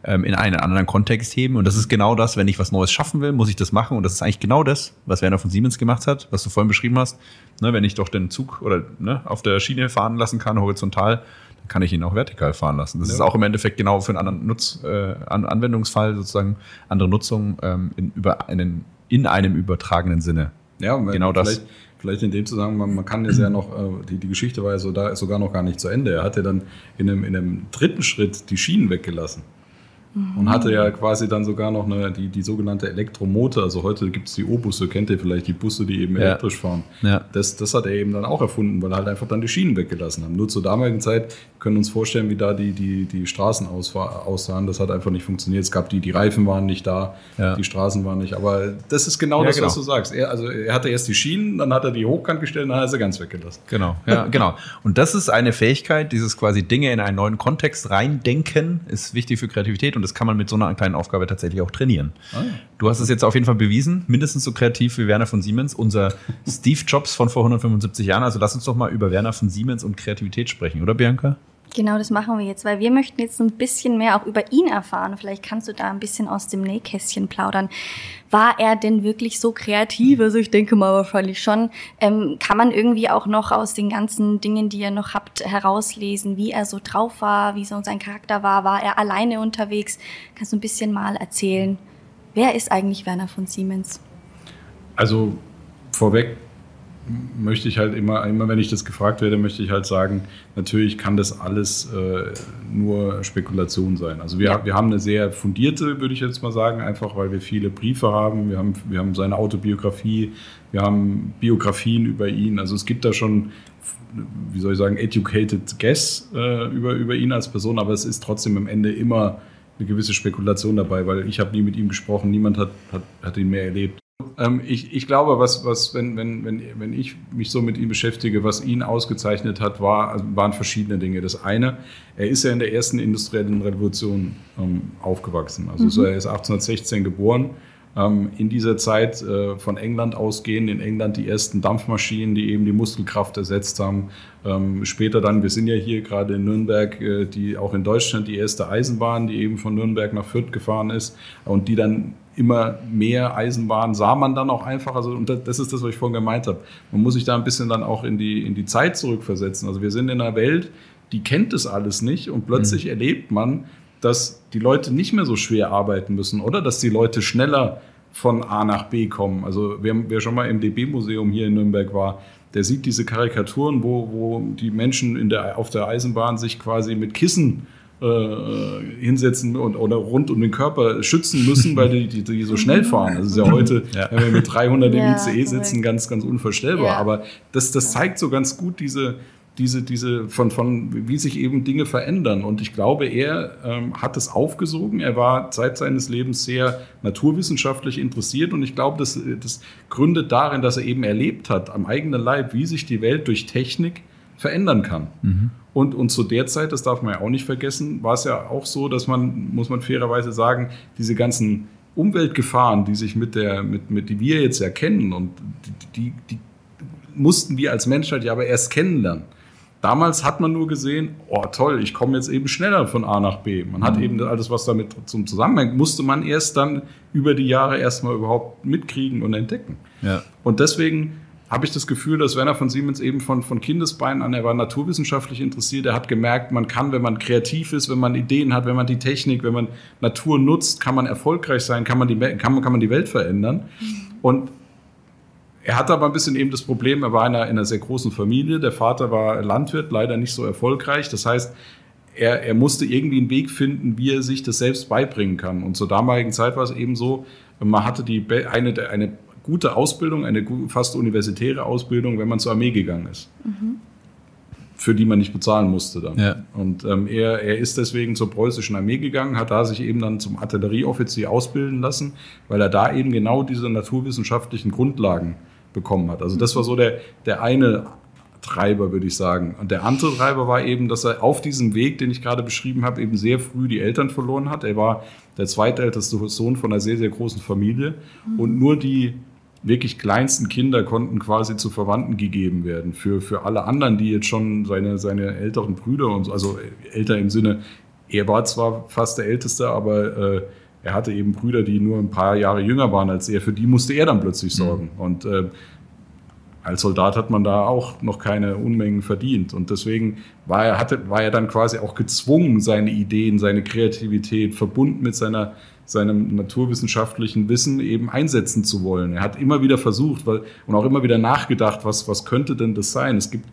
ähm, in einen anderen Kontext heben. Und das ist genau das, wenn ich was Neues schaffen will, muss ich das machen. Und das ist eigentlich genau das, was Werner von Siemens gemacht hat, was du vorhin beschrieben hast. Ne, wenn ich doch den Zug oder ne, auf der Schiene fahren lassen kann, horizontal, kann ich ihn auch vertikal fahren lassen. Das ja. ist auch im Endeffekt genau für einen anderen Nutz, äh, Anwendungsfall sozusagen andere Nutzung ähm, in, über einen, in einem übertragenen Sinne. Ja, genau das. Vielleicht in dem Zusammenhang, man, man kann jetzt ja noch, äh, die, die Geschichte war ja so, da, sogar noch gar nicht zu Ende. Er hat ja dann in einem, in einem dritten Schritt die Schienen weggelassen. Und hatte ja quasi dann sogar noch eine, die, die sogenannte Elektromotor. Also heute gibt es die O-Busse, kennt ihr vielleicht, die Busse, die eben ja. elektrisch fahren. Ja. Das, das hat er eben dann auch erfunden, weil er halt einfach dann die Schienen weggelassen haben. Nur zur damaligen Zeit können wir uns vorstellen, wie da die, die, die Straßen aussahen. Das hat einfach nicht funktioniert. Es gab die, die Reifen waren nicht da, ja. die Straßen waren nicht. Aber das ist genau das, genau. was du sagst. Er, also er hatte erst die Schienen, dann hat er die hochkant gestellt, dann hat er sie ganz weggelassen. Genau, ja, genau. Und das ist eine Fähigkeit, dieses quasi Dinge in einen neuen Kontext reindenken, ist wichtig für Kreativität und das kann man mit so einer kleinen Aufgabe tatsächlich auch trainieren. Ah, ja. Du hast es jetzt auf jeden Fall bewiesen, mindestens so kreativ wie Werner von Siemens, unser Steve Jobs von vor 175 Jahren. Also lass uns doch mal über Werner von Siemens und Kreativität sprechen, oder Bianca? Genau, das machen wir jetzt, weil wir möchten jetzt ein bisschen mehr auch über ihn erfahren. Vielleicht kannst du da ein bisschen aus dem Nähkästchen plaudern. War er denn wirklich so kreativ? Also ich denke mal wahrscheinlich schon. Ähm, kann man irgendwie auch noch aus den ganzen Dingen, die ihr noch habt, herauslesen, wie er so drauf war, wie so sein Charakter war? War er alleine unterwegs? Kannst du ein bisschen mal erzählen? Wer ist eigentlich Werner von Siemens? Also vorweg möchte ich halt immer, immer wenn ich das gefragt werde, möchte ich halt sagen, natürlich kann das alles äh, nur Spekulation sein. Also wir, ja. wir haben eine sehr fundierte, würde ich jetzt mal sagen, einfach weil wir viele Briefe haben, wir haben, wir haben seine Autobiografie, wir haben Biografien über ihn. Also es gibt da schon, wie soll ich sagen, educated guess äh, über, über ihn als Person, aber es ist trotzdem am Ende immer eine gewisse Spekulation dabei, weil ich habe nie mit ihm gesprochen, niemand hat, hat, hat ihn mehr erlebt. Ähm, ich, ich glaube, was, was wenn, wenn, wenn, wenn ich mich so mit ihm beschäftige, was ihn ausgezeichnet hat, war, also waren verschiedene Dinge. Das eine, er ist ja in der ersten industriellen Revolution ähm, aufgewachsen. Also mhm. so, er ist 1816 geboren ähm, in dieser Zeit äh, von England ausgehen, in England die ersten Dampfmaschinen, die eben die Muskelkraft ersetzt haben. Ähm, später dann, wir sind ja hier gerade in Nürnberg, äh, die auch in Deutschland die erste Eisenbahn, die eben von Nürnberg nach Fürth gefahren ist und die dann immer mehr Eisenbahnen sah man dann auch einfach. Also, und das ist das, was ich vorhin gemeint habe. Man muss sich da ein bisschen dann auch in die, in die Zeit zurückversetzen. Also wir sind in einer Welt, die kennt das alles nicht und plötzlich mhm. erlebt man, dass die Leute nicht mehr so schwer arbeiten müssen oder dass die Leute schneller von A nach B kommen. Also wer, wer schon mal im DB-Museum hier in Nürnberg war, der sieht diese Karikaturen, wo, wo die Menschen in der, auf der Eisenbahn sich quasi mit Kissen äh, hinsetzen und, oder rund um den Körper schützen müssen, weil die, die, die so schnell fahren. Also ist ja heute, ja. wenn wir mit 300 im ICE sitzen, ganz, ganz unvorstellbar. Ja. Aber das, das zeigt so ganz gut diese, diese, diese von, von, wie sich eben Dinge verändern. Und ich glaube, er ähm, hat es aufgesogen. Er war Zeit seines Lebens sehr naturwissenschaftlich interessiert. Und ich glaube, das, das gründet darin, dass er eben erlebt hat, am eigenen Leib, wie sich die Welt durch Technik verändern kann. Mhm. Und, und zu der Zeit, das darf man ja auch nicht vergessen, war es ja auch so, dass man, muss man fairerweise sagen, diese ganzen Umweltgefahren, die sich mit der, mit, mit die wir jetzt erkennen und die, die, die mussten wir als Menschheit ja aber erst kennenlernen. Damals hat man nur gesehen, oh toll, ich komme jetzt eben schneller von A nach B. Man hat mhm. eben alles, was damit zum Zusammenhängt, musste man erst dann über die Jahre erstmal überhaupt mitkriegen und entdecken. Ja. Und deswegen habe ich das Gefühl, dass Werner von Siemens eben von, von Kindesbeinen an, er war naturwissenschaftlich interessiert, er hat gemerkt, man kann, wenn man kreativ ist, wenn man Ideen hat, wenn man die Technik, wenn man Natur nutzt, kann man erfolgreich sein, kann man die, kann man, kann man die Welt verändern. Mhm. Und er hatte aber ein bisschen eben das Problem, er war in einer, in einer sehr großen Familie. Der Vater war Landwirt, leider nicht so erfolgreich. Das heißt, er, er musste irgendwie einen Weg finden, wie er sich das selbst beibringen kann. Und zur damaligen Zeit war es eben so, man hatte die, eine, eine gute Ausbildung, eine fast universitäre Ausbildung, wenn man zur Armee gegangen ist. Mhm. Für die man nicht bezahlen musste dann. Ja. Und ähm, er, er ist deswegen zur preußischen Armee gegangen, hat da sich eben dann zum Artillerieoffizier ausbilden lassen, weil er da eben genau diese naturwissenschaftlichen Grundlagen bekommen hat. Also das war so der, der eine Treiber, würde ich sagen. Und der andere Treiber war eben, dass er auf diesem Weg, den ich gerade beschrieben habe, eben sehr früh die Eltern verloren hat. Er war der zweitälteste Sohn von einer sehr, sehr großen Familie. Mhm. Und nur die wirklich kleinsten Kinder konnten quasi zu Verwandten gegeben werden. Für, für alle anderen, die jetzt schon seine, seine älteren Brüder und so, also älter im Sinne, er war zwar fast der Älteste, aber äh, er hatte eben Brüder, die nur ein paar Jahre jünger waren als er. Für die musste er dann plötzlich mhm. sorgen. Mhm. Und äh, als Soldat hat man da auch noch keine Unmengen verdient. Und deswegen war er, hatte, war er dann quasi auch gezwungen, seine Ideen, seine Kreativität verbunden mit seiner, seinem naturwissenschaftlichen Wissen eben einsetzen zu wollen. Er hat immer wieder versucht weil, und auch immer wieder nachgedacht, was, was könnte denn das sein? Es gibt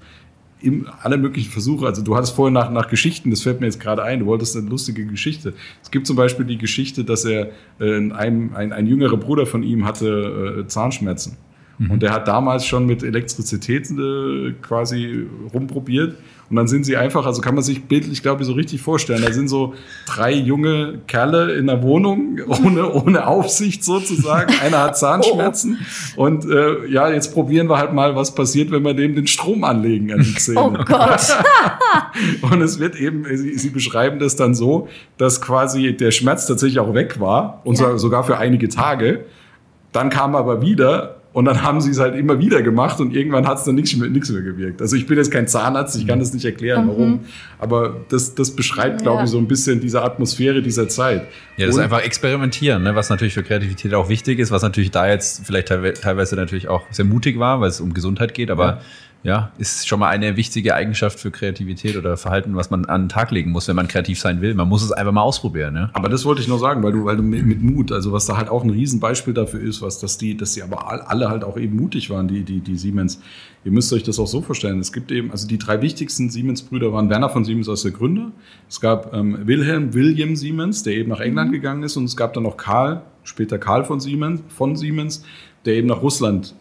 im, alle möglichen Versuche. Also du hattest vorhin nach, nach Geschichten, das fällt mir jetzt gerade ein, du wolltest eine lustige Geschichte. Es gibt zum Beispiel die Geschichte, dass er äh, einem, ein, ein jüngerer Bruder von ihm hatte äh, Zahnschmerzen. Mhm. Und der hat damals schon mit Elektrizität äh, quasi rumprobiert und dann sind sie einfach, also kann man sich bildlich, glaube ich, so richtig vorstellen. Da sind so drei junge Kerle in der Wohnung, ohne, ohne Aufsicht sozusagen. Einer hat Zahnschmerzen. Oh. Und äh, ja, jetzt probieren wir halt mal, was passiert, wenn wir dem den Strom anlegen an die Zähne. Oh Gott. und es wird eben, sie, sie, beschreiben das dann so, dass quasi der Schmerz tatsächlich auch weg war, und ja. sogar für einige Tage. Dann kam er aber wieder und dann haben sie es halt immer wieder gemacht und irgendwann hat es dann nichts mehr, nichts mehr gewirkt. Also ich bin jetzt kein Zahnarzt, ich kann das nicht erklären, mhm. warum. Aber das, das beschreibt, glaube ich, so ein bisschen diese Atmosphäre dieser Zeit. Ja, das und ist einfach experimentieren, ne? was natürlich für Kreativität auch wichtig ist, was natürlich da jetzt vielleicht teilweise natürlich auch sehr mutig war, weil es um Gesundheit geht, aber ja ja, ist schon mal eine wichtige Eigenschaft für Kreativität oder Verhalten, was man an den Tag legen muss, wenn man kreativ sein will. Man muss es einfach mal ausprobieren. Ne? Aber das wollte ich nur sagen, weil du, weil du mit, mit Mut, also was da halt auch ein Riesenbeispiel dafür ist, was, dass die, dass die aber alle halt auch eben mutig waren, die, die, die Siemens. Ihr müsst euch das auch so vorstellen. Es gibt eben, also die drei wichtigsten Siemens-Brüder waren Werner von Siemens als der Gründer. Es gab ähm, Wilhelm William Siemens, der eben nach England mhm. gegangen ist, und es gab dann noch Karl, später Karl von Siemens, von Siemens, der eben nach Russland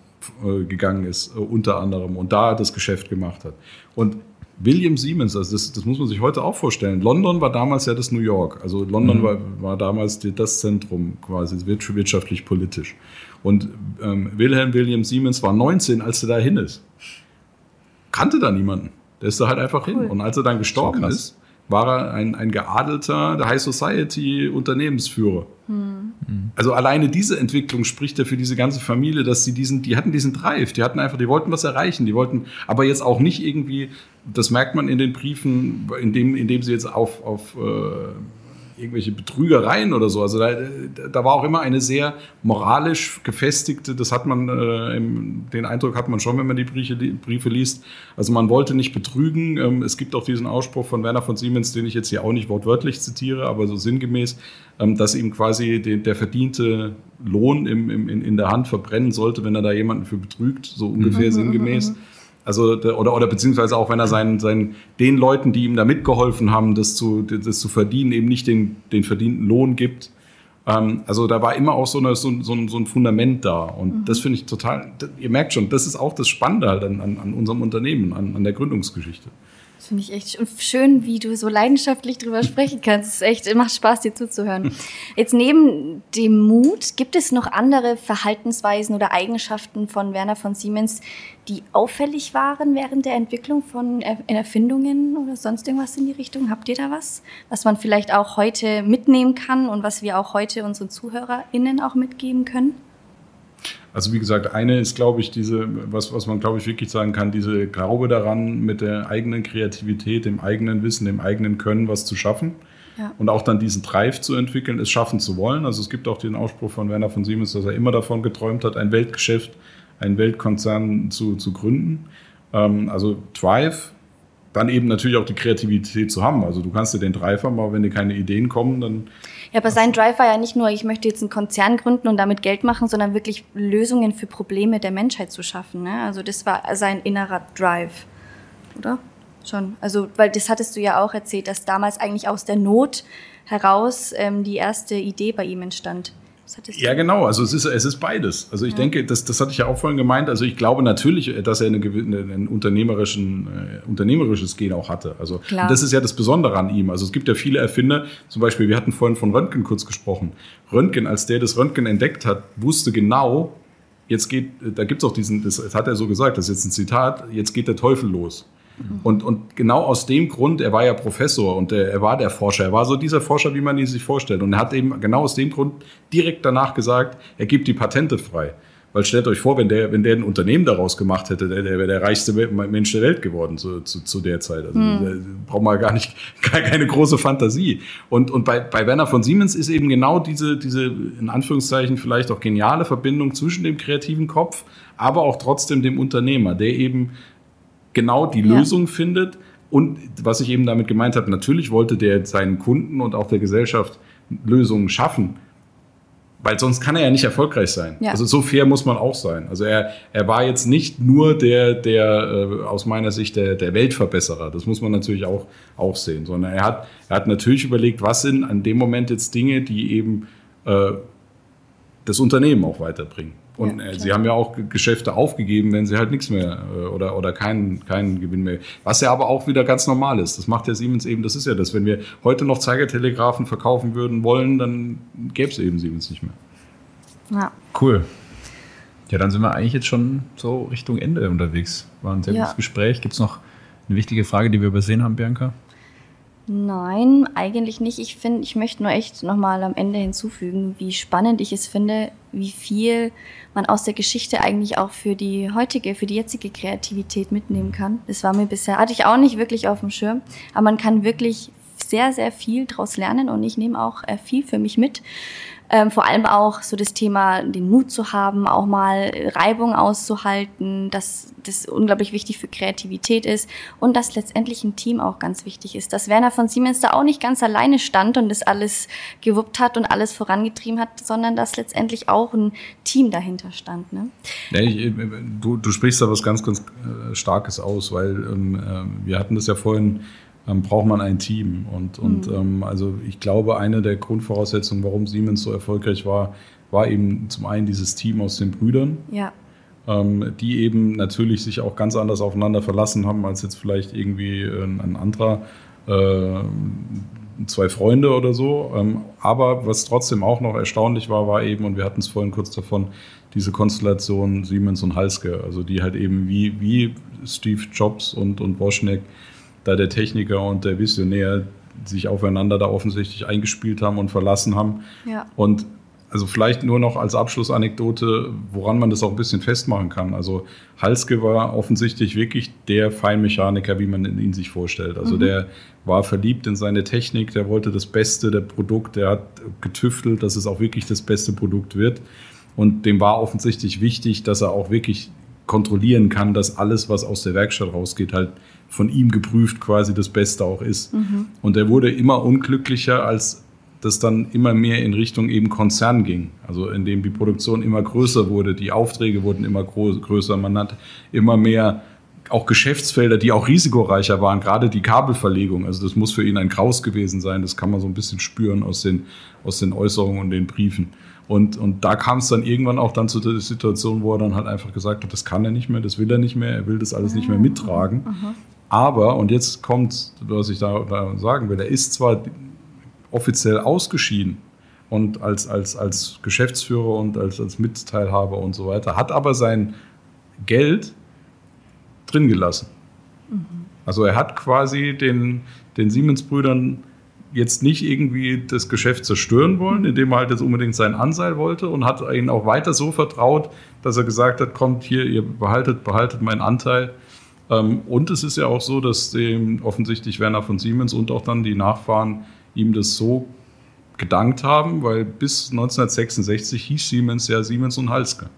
gegangen ist, äh, unter anderem, und da das Geschäft gemacht hat. Und William Siemens, also das, das muss man sich heute auch vorstellen. London war damals ja das New York. Also London mhm. war, war damals das Zentrum quasi wirtschaftlich politisch. Und ähm, Wilhelm William Siemens war 19, als er da hin ist. Kannte da niemanden. Der ist da halt einfach cool. hin. Und als er dann gestorben ist, war er ein, ein geadelter der High Society Unternehmensführer. Also alleine diese Entwicklung spricht ja für diese ganze Familie, dass sie diesen, die hatten diesen Drive, die hatten einfach, die wollten was erreichen, die wollten, aber jetzt auch nicht irgendwie, das merkt man in den Briefen, indem, indem sie jetzt auf, auf äh, irgendwelche Betrügereien oder so. Also da, da war auch immer eine sehr moralisch gefestigte, das hat man, äh, im, den Eindruck hat man schon, wenn man die Briefe, die Briefe liest. Also man wollte nicht betrügen. Ähm, es gibt auch diesen Ausspruch von Werner von Siemens, den ich jetzt hier auch nicht wortwörtlich zitiere, aber so sinngemäß, ähm, dass ihm quasi den, der verdiente Lohn im, im, in, in der Hand verbrennen sollte, wenn er da jemanden für betrügt, so ungefähr mhm, sinngemäß. Mhm. Also oder oder beziehungsweise auch wenn er seinen, seinen den Leuten, die ihm da mitgeholfen haben, das zu das zu verdienen, eben nicht den den verdienten Lohn gibt. Ähm, also da war immer auch so, eine, so, so, so ein Fundament da und mhm. das finde ich total. Ihr merkt schon, das ist auch das Spannende halt an, an, an unserem Unternehmen, an, an der Gründungsgeschichte. Das finde ich echt schön, wie du so leidenschaftlich drüber sprechen kannst. Es ist echt, macht Spaß, dir zuzuhören. Jetzt neben dem Mut, gibt es noch andere Verhaltensweisen oder Eigenschaften von Werner von Siemens, die auffällig waren während der Entwicklung von Erfindungen oder sonst irgendwas in die Richtung? Habt ihr da was, was man vielleicht auch heute mitnehmen kann und was wir auch heute unseren ZuhörerInnen auch mitgeben können? Also wie gesagt, eine ist, glaube ich, diese, was, was man, glaube ich, wirklich sagen kann, diese Glaube daran, mit der eigenen Kreativität, dem eigenen Wissen, dem eigenen Können was zu schaffen. Ja. Und auch dann diesen Drive zu entwickeln, es schaffen zu wollen. Also es gibt auch den Ausspruch von Werner von Siemens, dass er immer davon geträumt hat, ein Weltgeschäft, einen Weltkonzern zu, zu gründen. Ähm, also Drive, dann eben natürlich auch die Kreativität zu haben. Also du kannst dir den Drive haben, aber wenn dir keine Ideen kommen, dann ja, aber sein Drive war ja nicht nur, ich möchte jetzt einen Konzern gründen und damit Geld machen, sondern wirklich Lösungen für Probleme der Menschheit zu schaffen. Ne? Also das war sein innerer Drive, oder? Schon. Also, weil das hattest du ja auch erzählt, dass damals eigentlich aus der Not heraus ähm, die erste Idee bei ihm entstand ja, genau. Also es ist, es ist beides. Also ich ja. denke, das, das hatte ich ja auch vorhin gemeint. Also ich glaube natürlich, dass er eine, eine, ein unternehmerischen, äh, unternehmerisches Gen auch hatte. Also das ist ja das Besondere an ihm. Also es gibt ja viele Erfinder. Zum Beispiel, wir hatten vorhin von Röntgen kurz gesprochen. Röntgen, als der das Röntgen entdeckt hat, wusste genau, jetzt geht, da gibt es auch diesen, das hat er so gesagt, das ist jetzt ein Zitat, jetzt geht der Teufel los. Und, und genau aus dem Grund, er war ja Professor und er, er war der Forscher, er war so dieser Forscher, wie man ihn sich vorstellt. Und er hat eben genau aus dem Grund direkt danach gesagt, er gibt die Patente frei. Weil stellt euch vor, wenn der, wenn der ein Unternehmen daraus gemacht hätte, der, der wäre der reichste Mensch der Welt geworden zu, zu, zu der Zeit. Also mhm. braucht man gar nicht, gar keine große Fantasie. Und, und bei, bei Werner von Siemens ist eben genau diese, diese, in Anführungszeichen, vielleicht auch geniale Verbindung zwischen dem kreativen Kopf, aber auch trotzdem dem Unternehmer, der eben genau die ja. Lösung findet. Und was ich eben damit gemeint habe, natürlich wollte der seinen Kunden und auch der Gesellschaft Lösungen schaffen. Weil sonst kann er ja nicht erfolgreich sein. Ja. Also so fair muss man auch sein. Also er, er war jetzt nicht nur der, der äh, aus meiner Sicht der, der Weltverbesserer. Das muss man natürlich auch, auch sehen. Sondern er hat, er hat natürlich überlegt, was sind an dem Moment jetzt Dinge, die eben äh, das Unternehmen auch weiterbringen. Und ja, äh, sie haben ja auch Geschäfte aufgegeben, wenn sie halt nichts mehr äh, oder, oder keinen, keinen Gewinn mehr. Was ja aber auch wieder ganz normal ist. Das macht ja Siemens eben, das ist ja das. Wenn wir heute noch Zeigertelegraphen verkaufen würden wollen, dann gäbe es eben Siemens nicht mehr. Ja. Cool. Ja, dann sind wir eigentlich jetzt schon so Richtung Ende unterwegs. War ein sehr ja. gutes Gespräch. Gibt es noch eine wichtige Frage, die wir übersehen haben, Bianca? Nein, eigentlich nicht. Ich finde, ich möchte nur echt nochmal am Ende hinzufügen, wie spannend ich es finde, wie viel man aus der Geschichte eigentlich auch für die heutige, für die jetzige Kreativität mitnehmen kann. Das war mir bisher, hatte ich auch nicht wirklich auf dem Schirm, aber man kann wirklich sehr, sehr viel daraus lernen und ich nehme auch äh, viel für mich mit. Ähm, vor allem auch so das Thema, den Mut zu haben, auch mal Reibung auszuhalten, dass das unglaublich wichtig für Kreativität ist und dass letztendlich ein Team auch ganz wichtig ist. Dass Werner von Siemens da auch nicht ganz alleine stand und das alles gewuppt hat und alles vorangetrieben hat, sondern dass letztendlich auch ein Team dahinter stand. Ne? Ja, ich, du, du sprichst da was ganz, ganz äh, Starkes aus, weil ähm, äh, wir hatten das ja vorhin ähm, braucht man ein Team. Und, und mhm. ähm, also ich glaube, eine der Grundvoraussetzungen, warum Siemens so erfolgreich war, war eben zum einen dieses Team aus den Brüdern. Ja. Ähm, die eben natürlich sich auch ganz anders aufeinander verlassen haben, als jetzt vielleicht irgendwie ein, ein anderer äh, zwei Freunde oder so. Ähm, aber was trotzdem auch noch erstaunlich war, war eben, und wir hatten es vorhin kurz davon, diese Konstellation Siemens und Halske, also die halt eben wie, wie Steve Jobs und, und Wozniak da der Techniker und der Visionär sich aufeinander da offensichtlich eingespielt haben und verlassen haben. Ja. Und also vielleicht nur noch als Abschlussanekdote, woran man das auch ein bisschen festmachen kann. Also Halske war offensichtlich wirklich der Feinmechaniker, wie man ihn sich vorstellt. Also der war verliebt in seine Technik, der wollte das Beste der Produkt, der hat getüftelt, dass es auch wirklich das beste Produkt wird. Und dem war offensichtlich wichtig, dass er auch wirklich kontrollieren kann, dass alles, was aus der Werkstatt rausgeht, halt von ihm geprüft quasi das Beste auch ist. Und er wurde immer unglücklicher, als das dann immer mehr in Richtung eben Konzern ging. Also indem die Produktion immer größer wurde, die Aufträge wurden immer größer, man hat immer mehr auch Geschäftsfelder, die auch risikoreicher waren, gerade die Kabelverlegung. Also das muss für ihn ein Graus gewesen sein, das kann man so ein bisschen spüren aus den, aus den Äußerungen und den Briefen. Und, und da kam es dann irgendwann auch dann zu der Situation, wo er dann halt einfach gesagt hat, das kann er nicht mehr, das will er nicht mehr, er will das alles nicht mehr mittragen. Aber, und jetzt kommt, was ich da, da sagen will, er ist zwar offiziell ausgeschieden und als, als, als Geschäftsführer und als, als Mitteilhaber und so weiter, hat aber sein Geld drin gelassen. Also er hat quasi den, den Siemens-Brüdern jetzt nicht irgendwie das Geschäft zerstören wollen, indem er halt jetzt unbedingt seinen Anteil wollte und hat ihnen auch weiter so vertraut, dass er gesagt hat, kommt hier, ihr behaltet, behaltet meinen Anteil. Ähm, und es ist ja auch so, dass dem offensichtlich Werner von Siemens und auch dann die Nachfahren ihm das so gedankt haben, weil bis 1966 hieß Siemens ja Siemens und Halske.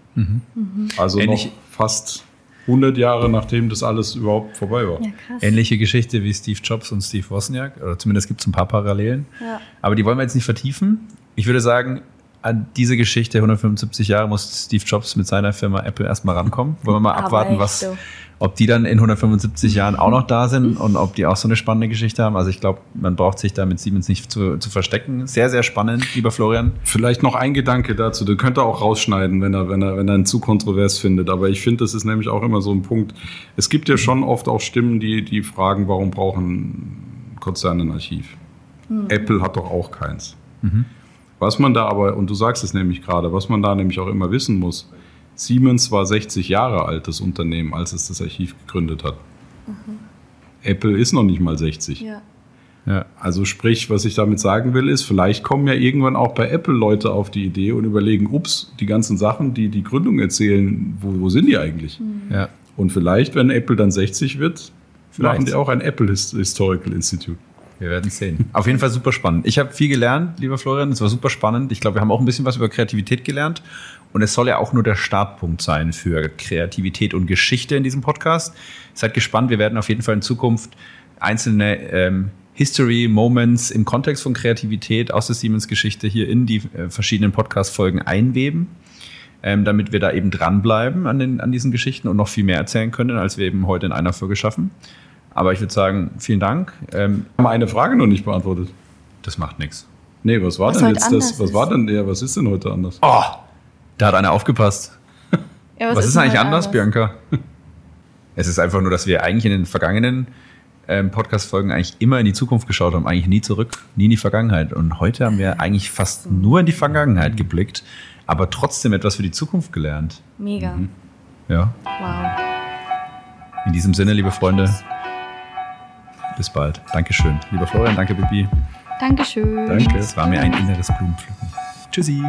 Also Ähnlich- noch fast 100 Jahre nachdem das alles überhaupt vorbei war. Ja. Ähnliche Geschichte wie Steve Jobs und Steve Wozniak, oder zumindest gibt es ein paar Parallelen. Ja. Aber die wollen wir jetzt nicht vertiefen. Ich würde sagen, an diese Geschichte 175 Jahre muss Steve Jobs mit seiner Firma Apple erstmal rankommen. Wollen wir mal abwarten, was, so. ob die dann in 175 Jahren auch noch da sind und ob die auch so eine spannende Geschichte haben. Also ich glaube, man braucht sich da mit Siemens nicht zu, zu verstecken. Sehr, sehr spannend, lieber Florian. Vielleicht noch ein Gedanke dazu, den könnt ihr auch rausschneiden, wenn er, wenn er, wenn er ihn zu kontrovers findet. Aber ich finde, das ist nämlich auch immer so ein Punkt. Es gibt ja schon oft auch Stimmen, die, die fragen, warum brauchen Konzerne ein Archiv? Apple hat doch auch keins. Was man da aber, und du sagst es nämlich gerade, was man da nämlich auch immer wissen muss, Siemens war 60 Jahre alt, das Unternehmen, als es das Archiv gegründet hat. Apple ist noch nicht mal 60. Ja. Ja. Also sprich, was ich damit sagen will, ist, vielleicht kommen ja irgendwann auch bei Apple Leute auf die Idee und überlegen, ups, die ganzen Sachen, die die Gründung erzählen, wo, wo sind die eigentlich? Ja. Und vielleicht, wenn Apple dann 60 wird, Vielleicht. machen die auch ein Apple His- Historical Institute. Wir werden sehen. Auf jeden Fall super spannend. Ich habe viel gelernt, lieber Florian. Es war super spannend. Ich glaube, wir haben auch ein bisschen was über Kreativität gelernt. Und es soll ja auch nur der Startpunkt sein für Kreativität und Geschichte in diesem Podcast. Seid gespannt. Wir werden auf jeden Fall in Zukunft einzelne ähm, History Moments im Kontext von Kreativität aus der Siemens-Geschichte hier in die äh, verschiedenen Podcast-Folgen einweben, ähm, damit wir da eben dranbleiben an, den, an diesen Geschichten und noch viel mehr erzählen können, als wir eben heute in einer Folge schaffen. Aber ich würde sagen, vielen Dank. Ähm, Haben wir eine Frage noch nicht beantwortet? das macht nichts. Nee, was war Was denn jetzt anders das? Was ist. war denn, ja, was ist denn heute anders? Oh, da hat einer aufgepasst. Ja, Was, ist, denn eigentlich heute anders, Bianca? es ist einfach nur, dass wir eigentlich in den vergangenen ähm, Podcast-Folgen eigentlich immer in die Zukunft geschaut haben, eigentlich nie zurück, nie in die Vergangenheit. Und heute haben wir eigentlich fast nur in die Vergangenheit geblickt, aber trotzdem etwas für die Zukunft gelernt. Mega. Ja. Wow. In diesem Sinne, liebe Freunde, bis bald. Dankeschön. Lieber Florian, danke, Bibi. Dankeschön. Danke. Es war mir ein inneres Blumenpflücken. Tschüssi.